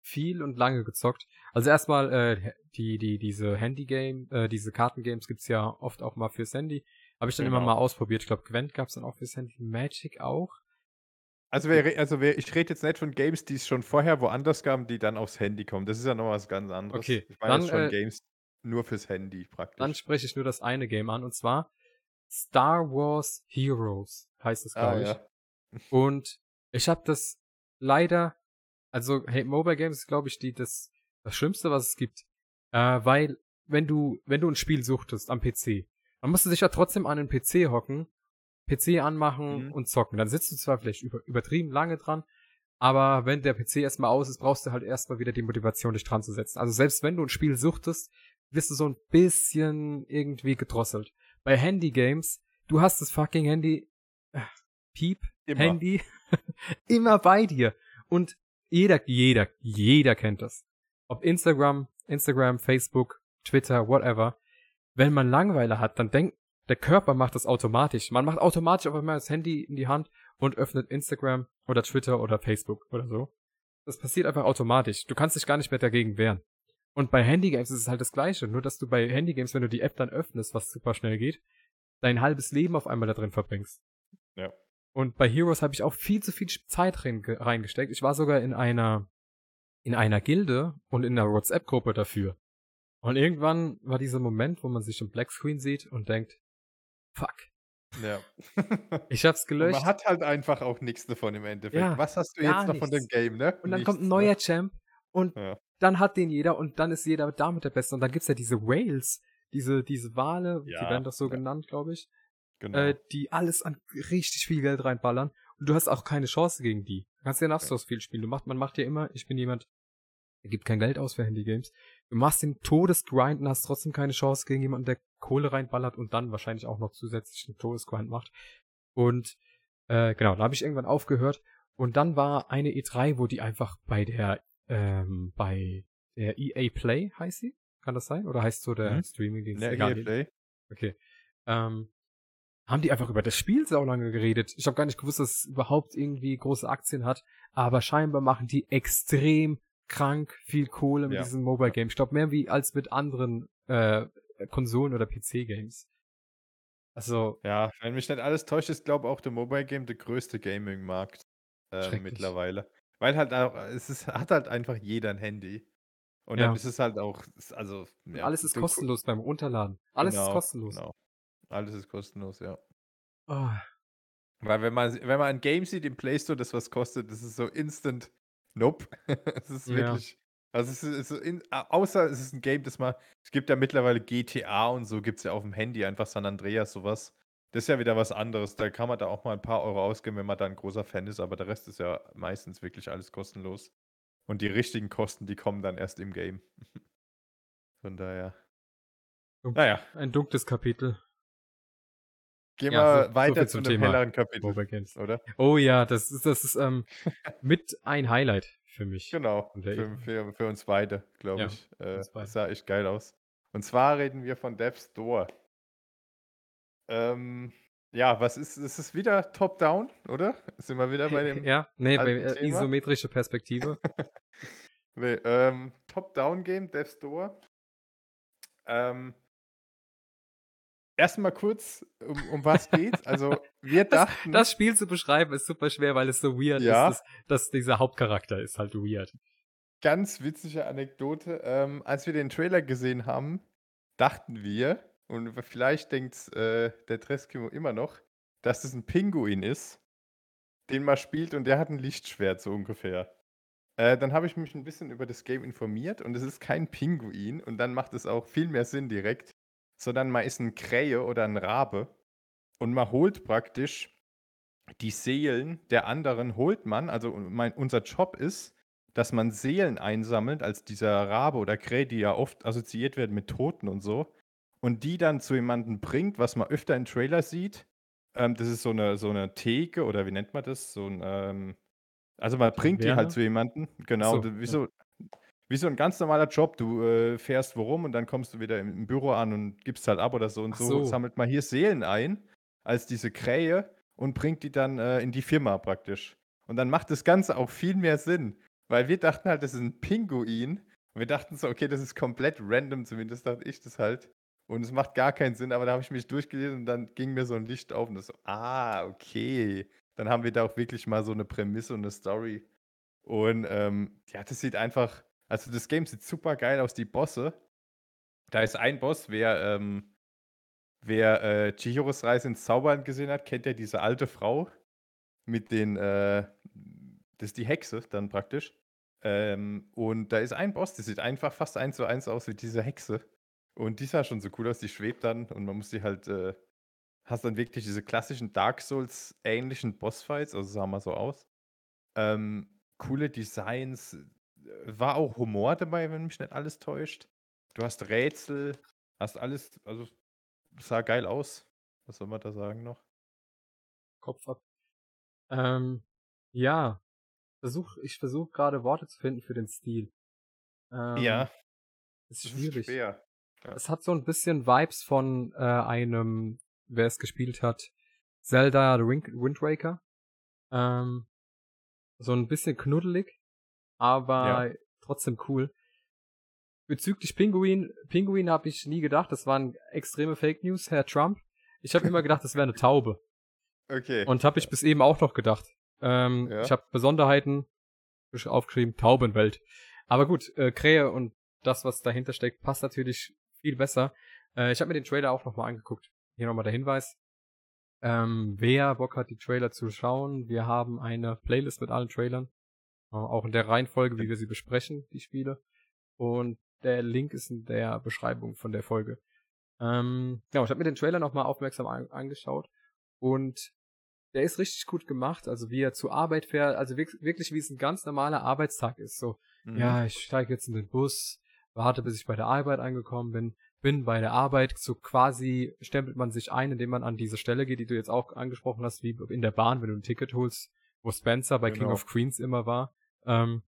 viel und lange gezockt. Also erstmal äh, die die diese Handy-Game, äh, diese Kartengames gibt's ja oft auch mal fürs Handy. Habe ich dann immer Genau. mal ausprobiert. Ich glaube, Gwent gab's dann auch fürs Handy. Magic auch. Also, re- also wer, ich rede jetzt nicht von Games, die es schon vorher woanders gab, die dann aufs Handy kommen. Das ist ja noch was ganz anderes. Okay, Ich meine dann, jetzt schon äh, Games nur fürs Handy praktisch. Dann spreche ich nur das eine Game an und zwar Star Wars Heroes heißt es, glaube ah, ich. ja. Und ich habe das leider, also hey, Mobile Games ist, glaube ich, die das das Schlimmste, was es gibt, äh, weil wenn du wenn du ein Spiel suchtest am PC, dann musst du dich ja trotzdem an den PC hocken, PC anmachen Mhm. und zocken. Dann sitzt du zwar vielleicht über, übertrieben lange dran, aber wenn der PC erstmal aus ist, brauchst du halt erstmal wieder die Motivation, dich dran zu setzen. Also selbst wenn du ein Spiel suchtest, wirst du so ein bisschen irgendwie gedrosselt. Bei Handy-Games, du hast das fucking Handy, äh, Piep, Immer. Handy, immer bei dir. Und jeder, jeder, jeder kennt das. Ob Instagram, Instagram, Facebook, Twitter, whatever. Wenn man Langeweile hat, dann denkt, der Körper macht das automatisch. Man macht automatisch auf einmal das Handy in die Hand und öffnet Instagram oder Twitter oder Facebook oder so. Das passiert einfach automatisch. Du kannst dich gar nicht mehr dagegen wehren. Und bei Handygames ist es halt das Gleiche. Nur, dass du bei Handygames, wenn du die App dann öffnest, was super schnell geht, dein halbes Leben auf einmal da drin verbringst. Ja. Und bei Heroes habe ich auch viel zu viel Zeit reingesteckt. Ich war sogar in einer, in einer Gilde und in einer WhatsApp-Gruppe dafür. Und irgendwann war dieser Moment, wo man sich im Black Screen sieht und denkt, fuck. Ja. ich hab's gelöscht. Und man hat halt einfach auch nichts davon im Endeffekt. Ja, Was hast du jetzt noch von dem Game, ne? Und dann nichts, kommt ein neuer ne? Champ und ja. dann hat den jeder und dann ist jeder damit der Beste. Und dann gibt's ja diese Whales, diese, diese Wale, ja, die werden doch so genannt, glaube ich. Genau. Äh, die alles an richtig viel Geld reinballern. Und du hast auch keine Chance gegen die. Du kannst ja nach so viel spielen. Du macht, man macht ja immer, ich bin jemand, der gibt kein Geld aus für Handygames. Du machst den Todesgrind und hast trotzdem keine Chance gegen jemanden, der Kohle reinballert und dann wahrscheinlich auch noch zusätzlich einen Todesgrind macht. Und äh, genau, da habe ich irgendwann aufgehört. Und dann war eine E3, wo die einfach bei der ähm, bei der EA Play heißt sie? Kann das sein? Oder heißt so der mhm. Streaming-Dienst? Ja, EA Play. Okay. Ähm, haben die einfach über das Spiel so lange geredet. Ich habe gar nicht gewusst, dass es überhaupt irgendwie große Aktien hat, aber scheinbar machen die extrem krank viel Kohle mit ja. diesen Mobile Games. Ich glaube mehr wie als mit anderen äh, Konsolen oder PC Games. Also ja, wenn mich nicht alles täuscht, ist glaube auch der Mobile Game der größte Gaming Markt äh, mittlerweile, weil halt auch es ist, hat halt einfach jeder ein Handy. Und ja. dann ist es halt auch, also. Ja, alles ist kostenlos beim Runterladen. Alles genau, ist kostenlos. Genau. Alles ist kostenlos, ja. Oh. Weil wenn man, wenn man ein Game sieht im Play Store, das was kostet, das ist so instant nope. es ist ja. wirklich. Also es ist, so in, außer es ist ein Game, das mal. Es gibt ja mittlerweile GTA und so, gibt es ja auf dem Handy einfach San Andreas, sowas. Das ist ja wieder was anderes. Da kann man da auch mal ein paar Euro ausgeben, wenn man da ein großer Fan ist, aber der Rest ist ja meistens wirklich alles kostenlos. Und die richtigen Kosten, die kommen dann erst im Game. Von daher. Naja. Ein dunkles Kapitel. Gehen ja, wir weiter zu einem helleren Kapitel, oder? Oh ja, das ist, das ist ähm, mit ein Highlight für mich. Genau, für, für, für, uns beide, glaube ja, ich. Äh, sah echt geil aus. Und zwar reden wir von Death's Door. Ähm, ja, was ist, ist es wieder Top-Down, oder? Sind wir wieder bei dem. ja, nee, bei äh, isometrische Perspektive. nee, ähm, Top-Down-Game, Death's Door. Ähm, erstmal kurz, um, um was geht's. Also, wir dachten. Das, das, Spiel zu beschreiben ist super schwer, weil es so weird ja. ist, dass, dass, dieser Hauptcharakter ist halt weird. Ganz witzige Anekdote. Ähm, als wir den Trailer gesehen haben, dachten wir, und vielleicht denkt äh, der Treskimo immer noch, dass das ein Pinguin ist, den man spielt und der hat ein Lichtschwert, so ungefähr. Äh, dann habe ich mich ein bisschen über das Game informiert und es ist kein Pinguin und dann macht es auch viel mehr Sinn direkt sondern man ist ein Krähe oder ein Rabe und man holt praktisch die Seelen der anderen, holt man, also mein, unser Job ist, dass man Seelen einsammelt, als dieser Rabe oder Krähe, die ja oft assoziiert werden mit Toten und so, und die dann zu jemandem bringt, was man öfter in Trailer sieht. Ähm, das ist so eine, so eine Theke oder wie nennt man das? So ein, ähm, also man bringt die halt zu jemandem, genau, so, wie so, wie so ein ganz normaler Job. Du äh, fährst worum und dann kommst du wieder im, Büro an und gibst halt ab oder so. Und so, so, sammelt man hier Seelen ein als diese Krähe und bringt die dann äh, in die Firma praktisch. Und dann macht das Ganze auch viel mehr Sinn. Weil wir dachten halt, das ist ein Pinguin. Und wir dachten so, okay, das ist komplett random, zumindest dachte ich das halt. Und es macht gar keinen Sinn, aber da habe ich mich durchgelesen und dann ging mir so ein Licht auf und das so, ah, okay. Dann haben wir da auch wirklich mal so eine Prämisse und eine Story. Und ähm, ja, das sieht einfach also das Game sieht super geil aus, die Bosse. Da ist ein Boss, wer, ähm, wer äh, Chihiros Reise ins Zaubern gesehen hat, kennt ja diese alte Frau mit den, äh, das ist die Hexe dann praktisch. Ähm, und da ist ein Boss, der sieht einfach fast eins zu eins aus wie diese Hexe. Und die sah schon so cool aus, die schwebt dann und man muss die halt, äh, hast dann wirklich diese klassischen Dark Souls ähnlichen Bossfights, also sah mal so aus. Ähm, coole Designs, war auch Humor dabei, wenn mich nicht alles täuscht. Du hast Rätsel, hast alles, also sah geil aus. Was soll man da sagen noch? Kopf ab. Ähm, ja. Versuch, ich versuche gerade Worte zu finden für den Stil. Ähm, ja. Ist schwierig. Ist. Ja. Es hat so ein bisschen Vibes von äh, einem wer es gespielt hat. Zelda The Wind Waker. Ähm, so ein bisschen knuddelig, aber ja. trotzdem cool. Bezüglich Pinguin, Pinguin habe ich nie gedacht, das waren extreme Fake News, Herr Trump. Ich habe immer gedacht, das wäre eine Taube. Okay. Und habe ich bis eben auch noch gedacht. Ähm, ja. Ich habe Besonderheiten aufgeschrieben, Taubenwelt. Aber gut, äh, Krähe und das, was dahinter steckt, passt natürlich viel besser. Äh, ich habe mir den Trailer auch nochmal angeguckt. Hier nochmal der Hinweis. Ähm, wer Bock hat, die Trailer zu schauen, wir haben eine Playlist mit allen Trailern. Äh, auch in der Reihenfolge, wie wir sie besprechen, die Spiele. Und der Link ist in der Beschreibung von der Folge. Ähm, genau, ich habe mir den Trailer nochmal aufmerksam an angeschaut. Und der ist richtig gut gemacht. Also wie er zur Arbeit fährt, also wirklich wie es ein ganz normaler Arbeitstag ist. So, mhm. ja, ich steige jetzt in den Bus, warte, bis ich bei der Arbeit angekommen bin, bin bei der Arbeit, so quasi stempelt man sich ein, indem man an diese Stelle geht, die du jetzt auch angesprochen hast, wie in der Bahn, wenn du ein Ticket holst, wo Spencer bei genau. King of Queens immer war. Ähm,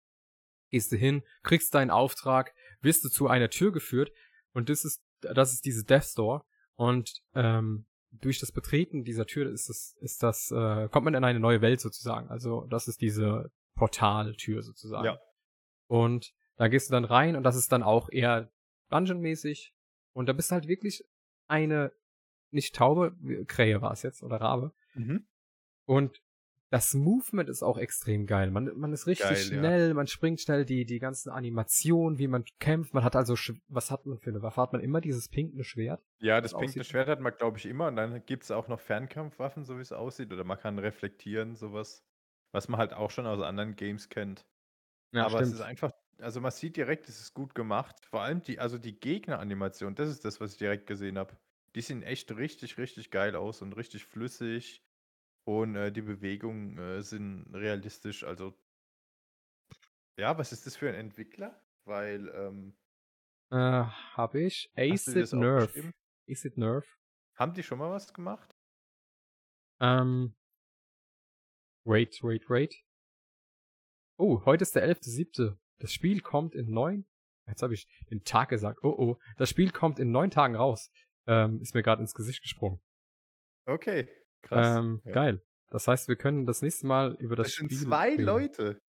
gehst du hin, kriegst deinen Auftrag, wirst du zu einer Tür geführt und das ist, das ist diese Death Store und ähm, durch das Betreten dieser Tür ist das, ist das, äh, kommt man in eine neue Welt sozusagen. Also das ist diese Portaltür sozusagen. Ja. Und da gehst du dann rein und das ist dann auch eher Dungeon-mäßig. Und da bist du halt wirklich eine, nicht Taube, Krähe war es jetzt, oder Rabe. Mhm. Und das Movement ist auch extrem geil. Man, man ist richtig geil, schnell, ja. man springt schnell, die, die ganzen Animationen, wie man kämpft. Man hat also, was hat man für eine Waffe? Hat man immer dieses pinkne Schwert? Ja, das, das pinkne Schwert hat man, glaube ich, immer. Und dann gibt es auch noch Fernkampfwaffen, so wie es aussieht. Oder man kann reflektieren, sowas. Was man halt auch schon aus anderen Games kennt. Ja, Aber stimmt. es ist einfach, also man sieht direkt, es ist gut gemacht. Vor allem die, also die Gegneranimation, das ist das, was ich direkt gesehen habe. Die sehen echt richtig, richtig geil aus und richtig flüssig. Und äh, die Bewegungen äh, sind realistisch. Also, ja, was ist das für ein Entwickler? Weil, ähm, äh, hab ich. Acid Nerve. Acid Nerve. Haben die schon mal was gemacht? Ähm. Wait, wait, wait. Oh, heute ist der 11.7. Das Spiel kommt in neun. Jetzt habe ich den Tag gesagt. Oh oh. Das Spiel kommt in neun Tagen raus. Ähm, ist mir gerade ins Gesicht gesprungen. Okay. Krass. Ähm, ja. Geil. Das heißt, wir können das nächste Mal über das, das Spiel. Das sind zwei reden. Leute.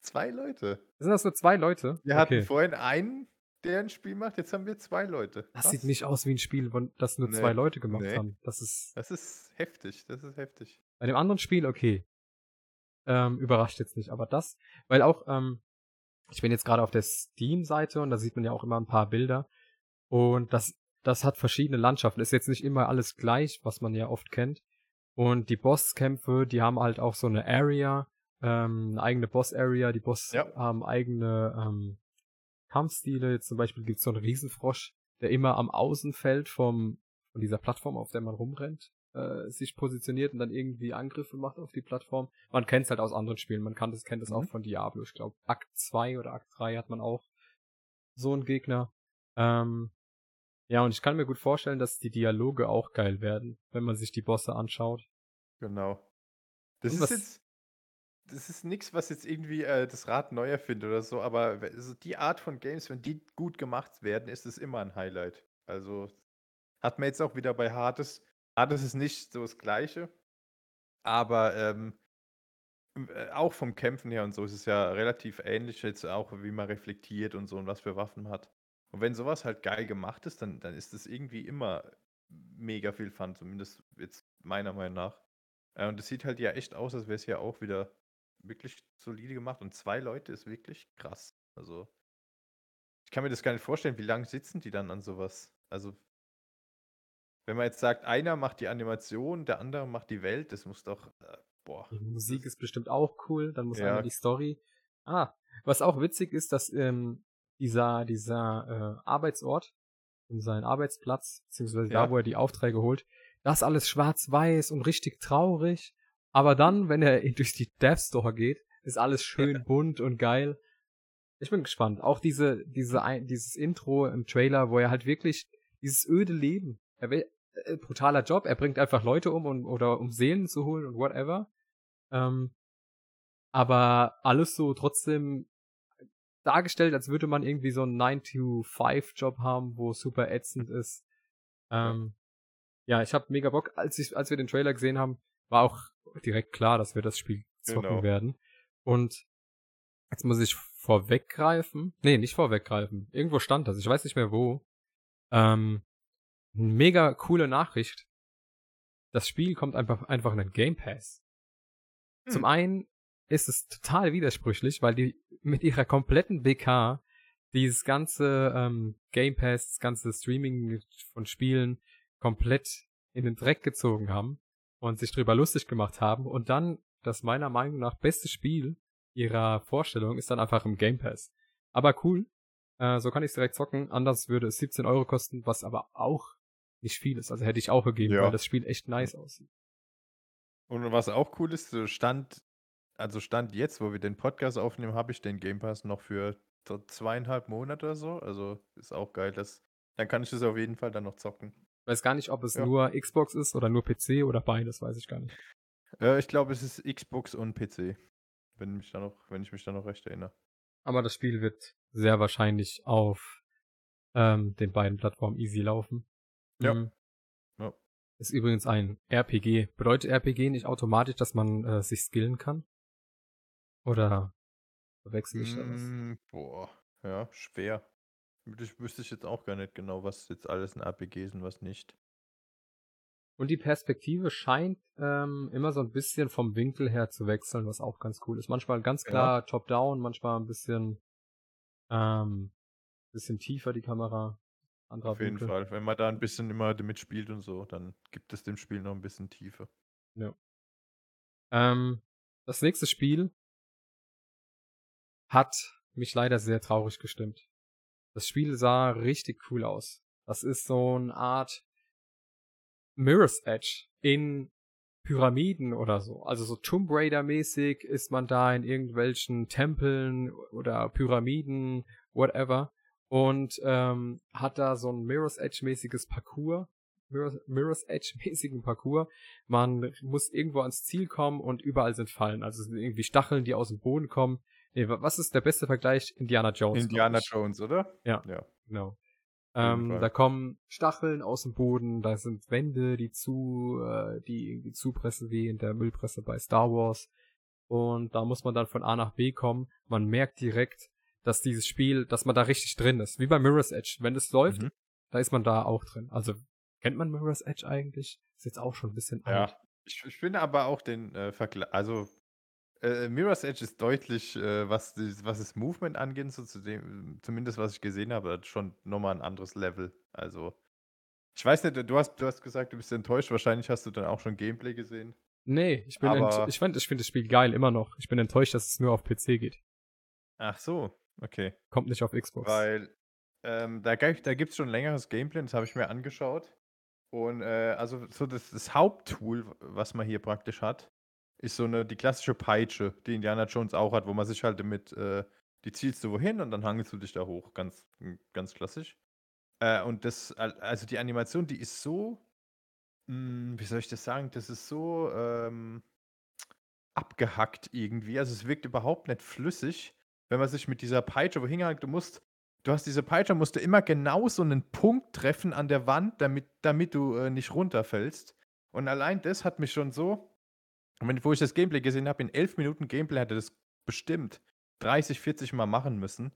Zwei Leute. Sind das nur zwei Leute? Wir okay. hatten vorhin einen, der ein Spiel macht, jetzt haben wir zwei Leute. Das sieht nicht aus wie ein Spiel, das nur nee. zwei Leute gemacht nee. haben. Das ist. Das ist heftig, das ist heftig. Bei dem anderen Spiel, okay. Ähm, überrascht jetzt nicht, aber das, weil auch, ähm, ich bin jetzt gerade auf der Steam-Seite und da sieht man ja auch immer ein paar Bilder. Und das, das hat verschiedene Landschaften. Ist jetzt nicht immer alles gleich, was man ja oft kennt. Und die Bosskämpfe, die haben halt auch so eine Area, ähm, eine eigene Boss-Area. Die Boss ja. haben eigene ähm, Kampfstile. Jetzt zum Beispiel gibt es so einen Riesenfrosch, der immer am Außenfeld vom, von dieser Plattform, auf der man rumrennt, äh, sich positioniert und dann irgendwie Angriffe macht auf die Plattform. Man kennt es halt aus anderen Spielen. Man kann das, kennt es mhm. auch von Diablo. Ich glaube, Akt 2 oder Akt 3 hat man auch so einen Gegner. Ähm, ja, und ich kann mir gut vorstellen, dass die Dialoge auch geil werden, wenn man sich die Bosse anschaut. Genau. Das und ist jetzt, das ist nichts, was jetzt irgendwie äh, das Rad neu erfindet oder so, aber also die Art von Games, wenn die gut gemacht werden, ist es immer ein Highlight. Also hat man jetzt auch wieder bei Hades. Hades ist nicht so das Gleiche, aber ähm, äh, auch vom Kämpfen her und so ist es ja relativ ähnlich, jetzt auch wie man reflektiert und so und was für Waffen man hat. Und wenn sowas halt geil gemacht ist, dann, dann ist es irgendwie immer mega viel Fun, zumindest jetzt meiner Meinung nach. Äh, und es sieht halt ja echt aus, als wäre es ja auch wieder wirklich solide gemacht. Und zwei Leute ist wirklich krass. Also, ich kann mir das gar nicht vorstellen, wie lange sitzen die dann an sowas? Also, wenn man jetzt sagt, einer macht die Animation, der andere macht die Welt, das muss doch, äh, boah. Die Musik ist bestimmt auch cool, dann muss ja. einmal die Story. Ah, was auch witzig ist, dass ähm, dieser, dieser äh, Arbeitsort, in seinen Arbeitsplatz, beziehungsweise ja. da, wo er die Aufträge holt, das alles schwarz-weiß und richtig traurig. Aber dann, wenn er durch die Death Store geht, ist alles schön bunt und geil. Ich bin gespannt. Auch diese, diese, dieses Intro im Trailer, wo er halt wirklich dieses öde Leben, er will, äh, brutaler Job, er bringt einfach Leute um und, oder um Seelen zu holen und whatever. Ähm, aber alles so trotzdem dargestellt, als würde man irgendwie so einen 9-to-5-Job haben, wo super ätzend ist. Ähm, ja, ich habe mega Bock. Als, ich, als wir den Trailer gesehen haben, war auch direkt klar, dass wir das Spiel zocken genau. werden. Und jetzt muss ich vorweggreifen. Nee, nicht vorweggreifen. Irgendwo stand das. Ich weiß nicht mehr wo. Ähm, mega coole Nachricht. Das Spiel kommt einfach, einfach in den Game Pass. Hm. Zum einen ist es total widersprüchlich, weil die mit ihrer kompletten BK dieses ganze ähm, Game Pass, das ganze Streaming von Spielen komplett in den Dreck gezogen haben und sich drüber lustig gemacht haben und dann das meiner Meinung nach beste Spiel ihrer Vorstellung ist dann einfach im Game Pass. Aber cool, äh, so kann ich es direkt zocken. Anders würde es 17 Euro kosten, was aber auch nicht viel ist. Also hätte ich auch gegeben, ja. weil das Spiel echt nice aussieht. Und was auch cool ist, stand, also stand jetzt, wo wir den Podcast aufnehmen, habe ich den Game Pass noch für zweieinhalb Monate oder so. Also ist auch geil. Das, dann kann ich das auf jeden Fall dann noch zocken. Ich weiß gar nicht, ob es ja. nur Xbox ist oder nur PC oder beides, weiß ich gar nicht. Äh, ich glaube, es ist Xbox und PC. Wenn, mich da noch, wenn ich mich da noch recht erinnere. Aber das Spiel wird sehr wahrscheinlich auf ähm, den beiden Plattformen easy laufen. Ja. Mhm. ja. Ist übrigens ein RPG. Bedeutet RPG nicht automatisch, dass man äh, sich skillen kann? Oder verwechsel ich da was? Mm, boah, ja, schwer. Ich wüsste ich jetzt auch gar nicht genau, was jetzt alles ein RPG ist und was nicht. Und die Perspektive scheint ähm, immer so ein bisschen vom Winkel her zu wechseln, was auch ganz cool ist. Manchmal ganz klar ja. top-down, manchmal ein bisschen, ähm, bisschen tiefer die Kamera. Anderer Auf jeden Winkel. Fall. Wenn man da ein bisschen immer damit spielt und so, dann gibt es dem Spiel noch ein bisschen Tiefe. Ja. Ähm, das nächste Spiel hat mich leider sehr traurig gestimmt. Das Spiel sah richtig cool aus. Das ist so eine Art Mirror's Edge in Pyramiden oder so. Also so Tomb Raider mäßig ist man da in irgendwelchen Tempeln oder Pyramiden, whatever. Und ähm, hat da so ein Mirror's Edge mäßiges Parcours. Mirror's, Mirror's Edge mäßigen Parcours. Man muss irgendwo ans Ziel kommen und überall sind Fallen. Also es sind irgendwie Stacheln, die aus dem Boden kommen. Nee, was ist der beste Vergleich? Indiana Jones. Indiana Jones, oder? Ja. Ja. Genau. Ähm, da kommen Stacheln aus dem Boden, da sind Wände, die zu, äh, die irgendwie zupressen wie in der Müllpresse bei Star Wars. Und da muss man dann von A nach B kommen. Man merkt direkt, dass dieses Spiel, dass man da richtig drin ist. Wie bei Mirror's Edge. Wenn es läuft, mhm. da ist man da auch drin. Also, kennt man Mirror's Edge eigentlich? Ist jetzt auch schon ein bisschen alt. Ja. Ich, ich finde aber auch den äh, Vergleich, also äh, Mirror's Edge ist deutlich, äh, was, die, was das Movement angeht, so zu dem, zumindest was ich gesehen habe, schon nochmal ein anderes Level. Also, ich weiß nicht, du hast, du hast gesagt, du bist enttäuscht. Wahrscheinlich hast du dann auch schon Gameplay gesehen. Nee, ich bin Aber... ich finde ich find das Spiel geil, immer noch. Ich bin enttäuscht, dass es nur auf PC geht. Ach so, okay. Kommt nicht auf Xbox. Weil ähm, da, da gibt es schon längeres Gameplay, das habe ich mir angeschaut. Und äh, also so das, das Haupttool, was man hier praktisch hat, ist so eine, die klassische Peitsche, die Indiana Jones auch hat, wo man sich halt damit, äh, die zielst du wohin und dann hangelst du dich da hoch. Ganz, ganz klassisch. Äh, und das, also die Animation, die ist so, mh, hm, wie soll ich das sagen, das ist so ähm, abgehackt irgendwie. Also es wirkt überhaupt nicht flüssig, wenn man sich mit dieser Peitsche wohin hängt. Du musst, du hast diese Peitsche, musst du immer genau so einen Punkt treffen an der Wand, damit, damit du äh, nicht runterfällst. Und allein das hat mich schon so, und wenn, wo ich das Gameplay gesehen habe, in elf Minuten Gameplay hätte das bestimmt 30, 40 Mal machen müssen.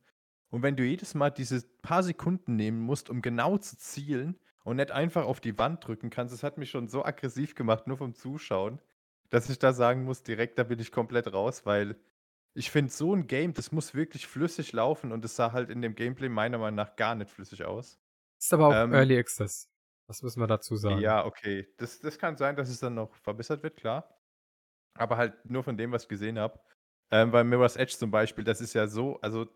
Und wenn du jedes Mal diese paar Sekunden nehmen musst, um genau zu zielen und nicht einfach auf die Wand drücken kannst, das hat mich schon so aggressiv gemacht, nur vom Zuschauen, dass ich da sagen muss, direkt, da bin ich komplett raus, weil ich finde, so ein Game, das muss wirklich flüssig laufen und es sah halt in dem Gameplay meiner Meinung nach gar nicht flüssig aus. Ist aber auch ähm, Early Access. Das müssen wir dazu sagen. Ja, okay. Das, das kann sein, dass es dann noch verbessert wird, klar. Aber halt nur von dem, was ich gesehen habe. Ähm, bei Mirror's Edge zum Beispiel, das ist ja so, also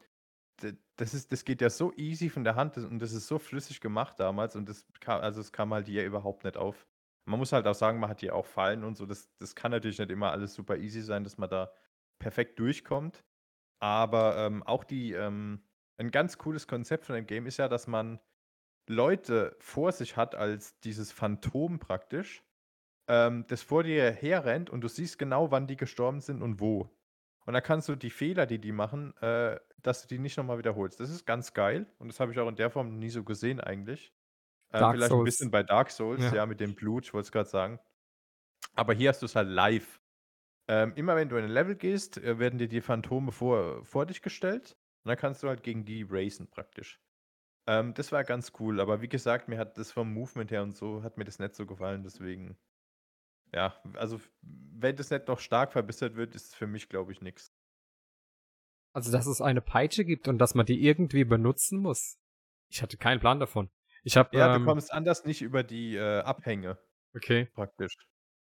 das, ist, das geht ja so easy von der Hand und das ist so flüssig gemacht damals und das kam, also es kam halt hier überhaupt nicht auf. Man muss halt auch sagen, man hat hier auch Fallen und so. Das, das kann natürlich nicht immer alles super easy sein, dass man da perfekt durchkommt. Aber ähm, auch die, ähm, ein ganz cooles Konzept von dem Game ist ja, dass man Leute vor sich hat als dieses Phantom praktisch ähm, das vor dir herrennt und du siehst genau, wann die gestorben sind und wo. Und dann kannst du die Fehler, die die machen, äh, dass du die nicht nochmal wiederholst. Das ist ganz geil und das habe ich auch in der Form nie so gesehen eigentlich. Äh, vielleicht Souls. ein bisschen bei Dark Souls, ja, ja mit dem Blut, ich wollte es gerade sagen. Aber hier hast du es halt live. Ähm, immer wenn du in ein Level gehst, äh, werden dir die Phantome vor, vor dich gestellt. Und dann kannst du halt gegen die racen praktisch. Ähm, das war ganz cool, aber wie gesagt, mir hat das vom Movement her und so, hat mir das nicht so gefallen, deswegen. Ja, also wenn das nicht noch stark verbessert wird, ist es für mich, glaube ich, nichts. Also, dass es eine Peitsche gibt und dass man die irgendwie benutzen muss. Ich hatte keinen Plan davon. Ich habe Ja, ähm, du kommst anders nicht über die äh, Abhänge. Okay. Praktisch.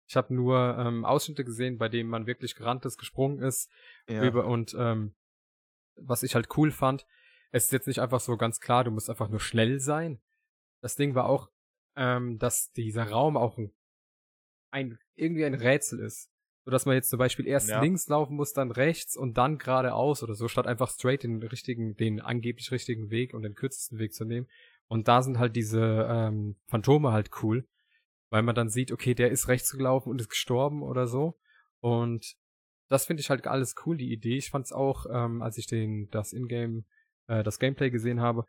Ich habe nur ähm, Ausschnitte gesehen, bei denen man wirklich gerannt ist, gesprungen ist ja. über und ähm, was ich halt cool fand, es ist jetzt nicht einfach so ganz klar, du musst einfach nur schnell sein. Das Ding war auch, ähm, dass dieser Raum auch ein, ein irgendwie ein Rätsel ist. So dass man jetzt zum Beispiel erst ja. links laufen muss, dann rechts und dann geradeaus oder so, statt einfach straight den richtigen, den angeblich richtigen Weg und den kürzesten Weg zu nehmen. Und da sind halt diese ähm, Phantome halt cool, weil man dann sieht, okay, der ist rechts gelaufen und ist gestorben oder so. Und das finde ich halt alles cool, die Idee. Ich fand es auch, ähm, als ich den das Ingame äh, das Gameplay gesehen habe,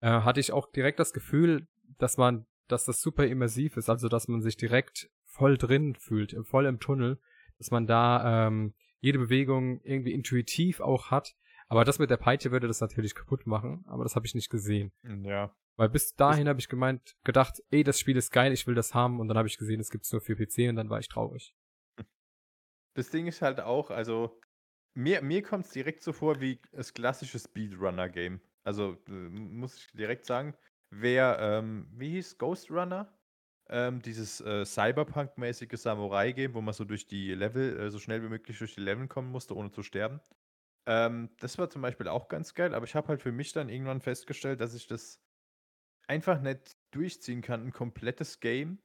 äh, hatte ich auch direkt das Gefühl, dass man, dass das super immersiv ist, also dass man sich direkt voll drin fühlt, voll im Tunnel, dass man da ähm, jede Bewegung irgendwie intuitiv auch hat. Aber das mit der Peitsche würde das natürlich kaputt machen, aber das habe ich nicht gesehen. Hm, ja. Weil bis dahin habe ich gemeint, gedacht, ey, das Spiel ist geil, ich will das haben und dann habe ich gesehen, es gibt es nur für PC und dann war ich traurig. Das Ding ist halt auch, also mir, mir kommt es direkt so vor wie das klassische Speedrunner-Game. Also äh, muss ich direkt sagen, wer, ähm, wie hieß Ghost Runner? Ähm, dieses äh, Cyberpunk-mäßige Samurai-Game, wo man so durch die Level, äh, so schnell wie möglich durch die Level kommen musste, ohne zu sterben. Ähm, das war zum Beispiel auch ganz geil, aber ich habe halt für mich dann irgendwann festgestellt, dass ich das einfach nicht durchziehen kann, ein komplettes Game,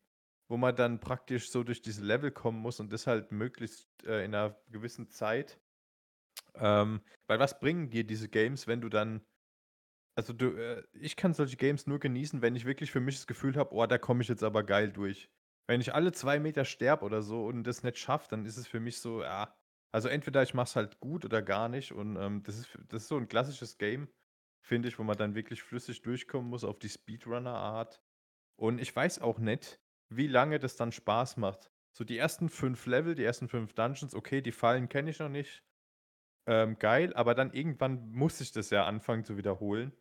wo man dann praktisch so durch diese Level kommen muss und das halt möglichst äh, in einer gewissen Zeit ähm, weil was bringen dir diese Games, wenn du dann also du, äh, ich kann solche Games nur genießen, wenn ich wirklich für mich das Gefühl habe, oh, da komme ich jetzt aber geil durch. Wenn ich alle zwei Meter sterbe oder so und das nicht schaffe, dann ist es für mich so, ja. Also entweder ich mache es halt gut oder gar nicht. Und ähm, das, ist, das ist so ein klassisches Game, finde ich, wo man dann wirklich flüssig durchkommen muss auf die Speedrunner-Art. Und ich weiß auch nicht, wie lange das dann Spaß macht. So die ersten fünf Level, die ersten fünf Dungeons, okay, die Fallen kenne ich noch nicht ähm, geil, aber dann irgendwann muss ich das ja anfangen zu wiederholen.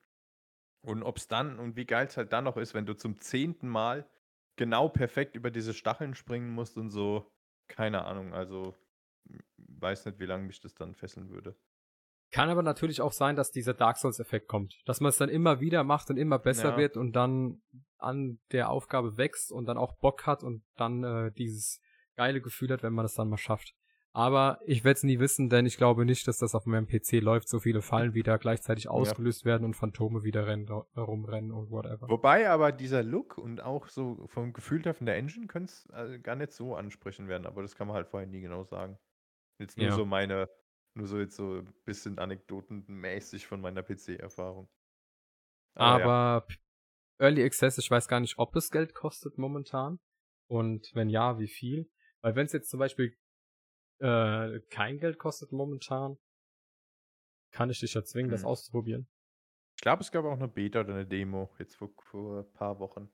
Und ob es dann und wie geil es halt dann noch ist, wenn du zum zehnten Mal genau perfekt über diese Stacheln springen musst und so, keine Ahnung, also weiß nicht, wie lange mich das dann fesseln würde. Kann aber natürlich auch sein, dass dieser Dark Souls-Effekt kommt. Dass man es dann immer wieder macht und immer besser ja. wird und dann an der Aufgabe wächst und dann auch Bock hat und dann äh, dieses geile Gefühl hat, wenn man es dann mal schafft. Aber ich werde es nie wissen, denn ich glaube nicht, dass das auf meinem PC läuft. So viele Fallen wieder gleichzeitig ausgelöst ja. werden und Phantome wieder rennen, rumrennen und whatever. Wobei aber dieser Look und auch so vom Gefühl her von der Engine könnte es also gar nicht so ansprechen werden. Aber das kann man halt vorher nie genau sagen. Jetzt nur ja. so meine, nur so jetzt so ein bisschen anekdotenmäßig von meiner PC-Erfahrung. Aber, aber ja. Early Access, ich weiß gar nicht, ob es Geld kostet momentan. Und wenn ja, wie viel? Weil wenn es jetzt zum Beispiel äh, kein Geld kostet momentan, kann ich dich ja zwingen, hm. das auszuprobieren. Ich glaube, es gab auch eine Beta oder eine Demo, jetzt vor, vor ein paar Wochen.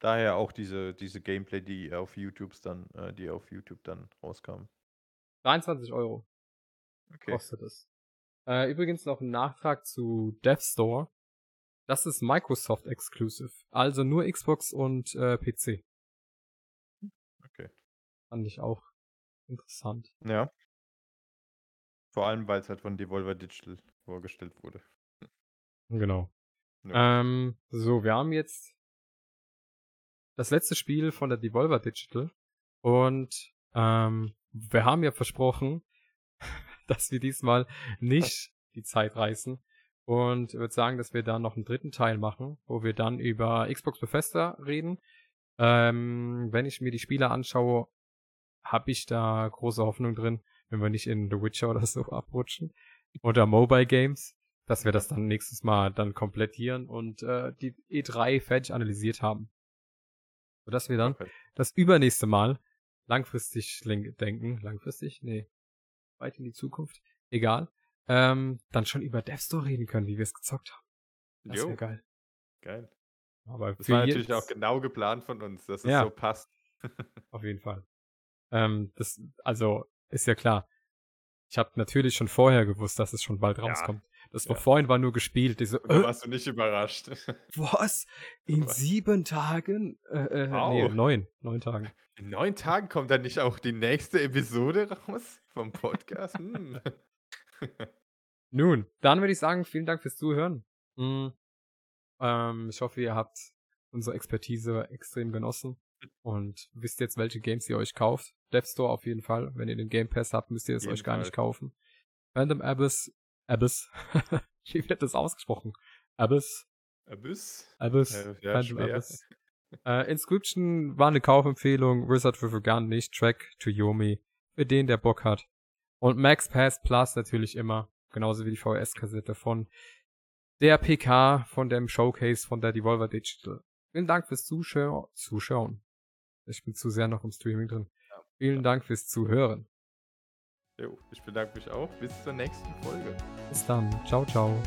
Daher auch diese, diese Gameplay, die auf YouTube dann, äh, die auf YouTube dann rauskam. 23 Euro okay. kostet es. Äh, übrigens noch ein Nachtrag zu Death Store. Das ist Microsoft Exclusive, also nur Xbox und äh, PC. Okay. Fand ich auch Interessant. Ja. Vor allem, weil es halt von Devolver Digital vorgestellt wurde. Genau. Ja. Ähm, so, wir haben jetzt das letzte Spiel von der Devolver Digital und ähm, wir haben ja versprochen, dass wir diesmal nicht die Zeit reißen und ich würde sagen, dass wir dann noch einen dritten Teil machen, wo wir dann über Xbox Bethesda reden. Ähm, wenn ich mir die Spiele anschaue, habe ich da große Hoffnung drin, wenn wir nicht in The Witcher oder so abrutschen. Oder Mobile Games, dass wir das dann nächstes Mal dann komplettieren und äh, die E3 fertig analysiert haben. Sodass wir dann okay. das übernächste Mal langfristig denken, langfristig? Nee. Weit in die Zukunft. Egal. Ähm, dann schon über Death Store reden können, wie wir es gezockt haben. Das wäre geil. Geil. Aber das war natürlich auch genau geplant von uns, dass es ja, so passt. auf jeden Fall. Ähm, das, also, ist ja klar. Ich habe natürlich schon vorher gewusst, dass es schon bald ja. rauskommt. Das ja. vorhin war nur gespielt. Diese, äh, warst du nicht überrascht. Was? In Was? sieben Tagen? Äh, äh, wow. Nee, neun. Neun Tagen. In neun Tagen kommt dann nicht auch die nächste Episode raus vom Podcast? hm. Nun, dann würde ich sagen, vielen Dank fürs Zuhören. Mhm. Ähm, ich hoffe, ihr habt unsere Expertise extrem genossen und wisst jetzt, welche Games ihr euch kauft. Dev Store auf jeden Fall. Wenn ihr den Game Pass habt, müsst ihr es euch gar Fall. nicht kaufen. Random Abyss, Abyss. Wie wird das ausgesprochen? Abyss. Abyss? Abyss. Äh, ja, Random schwer. Abyss. Äh, Inscription war eine Kaufempfehlung. Wizard with a Gun nicht. Track to Yomi. Für den, der Bock hat. Und Max Pass Plus natürlich immer. Genauso wie die VHS-Kassette von der PK, von dem Showcase von der Devolver Digital. Vielen Dank fürs Zuschau Zuschauen. Ich bin zu sehr noch im Streaming drin. Ja. Vielen Dank fürs Zuhören. Jo, ich bedanke mich auch. Bis zur nächsten Folge. Bis dann. Ciao, ciao.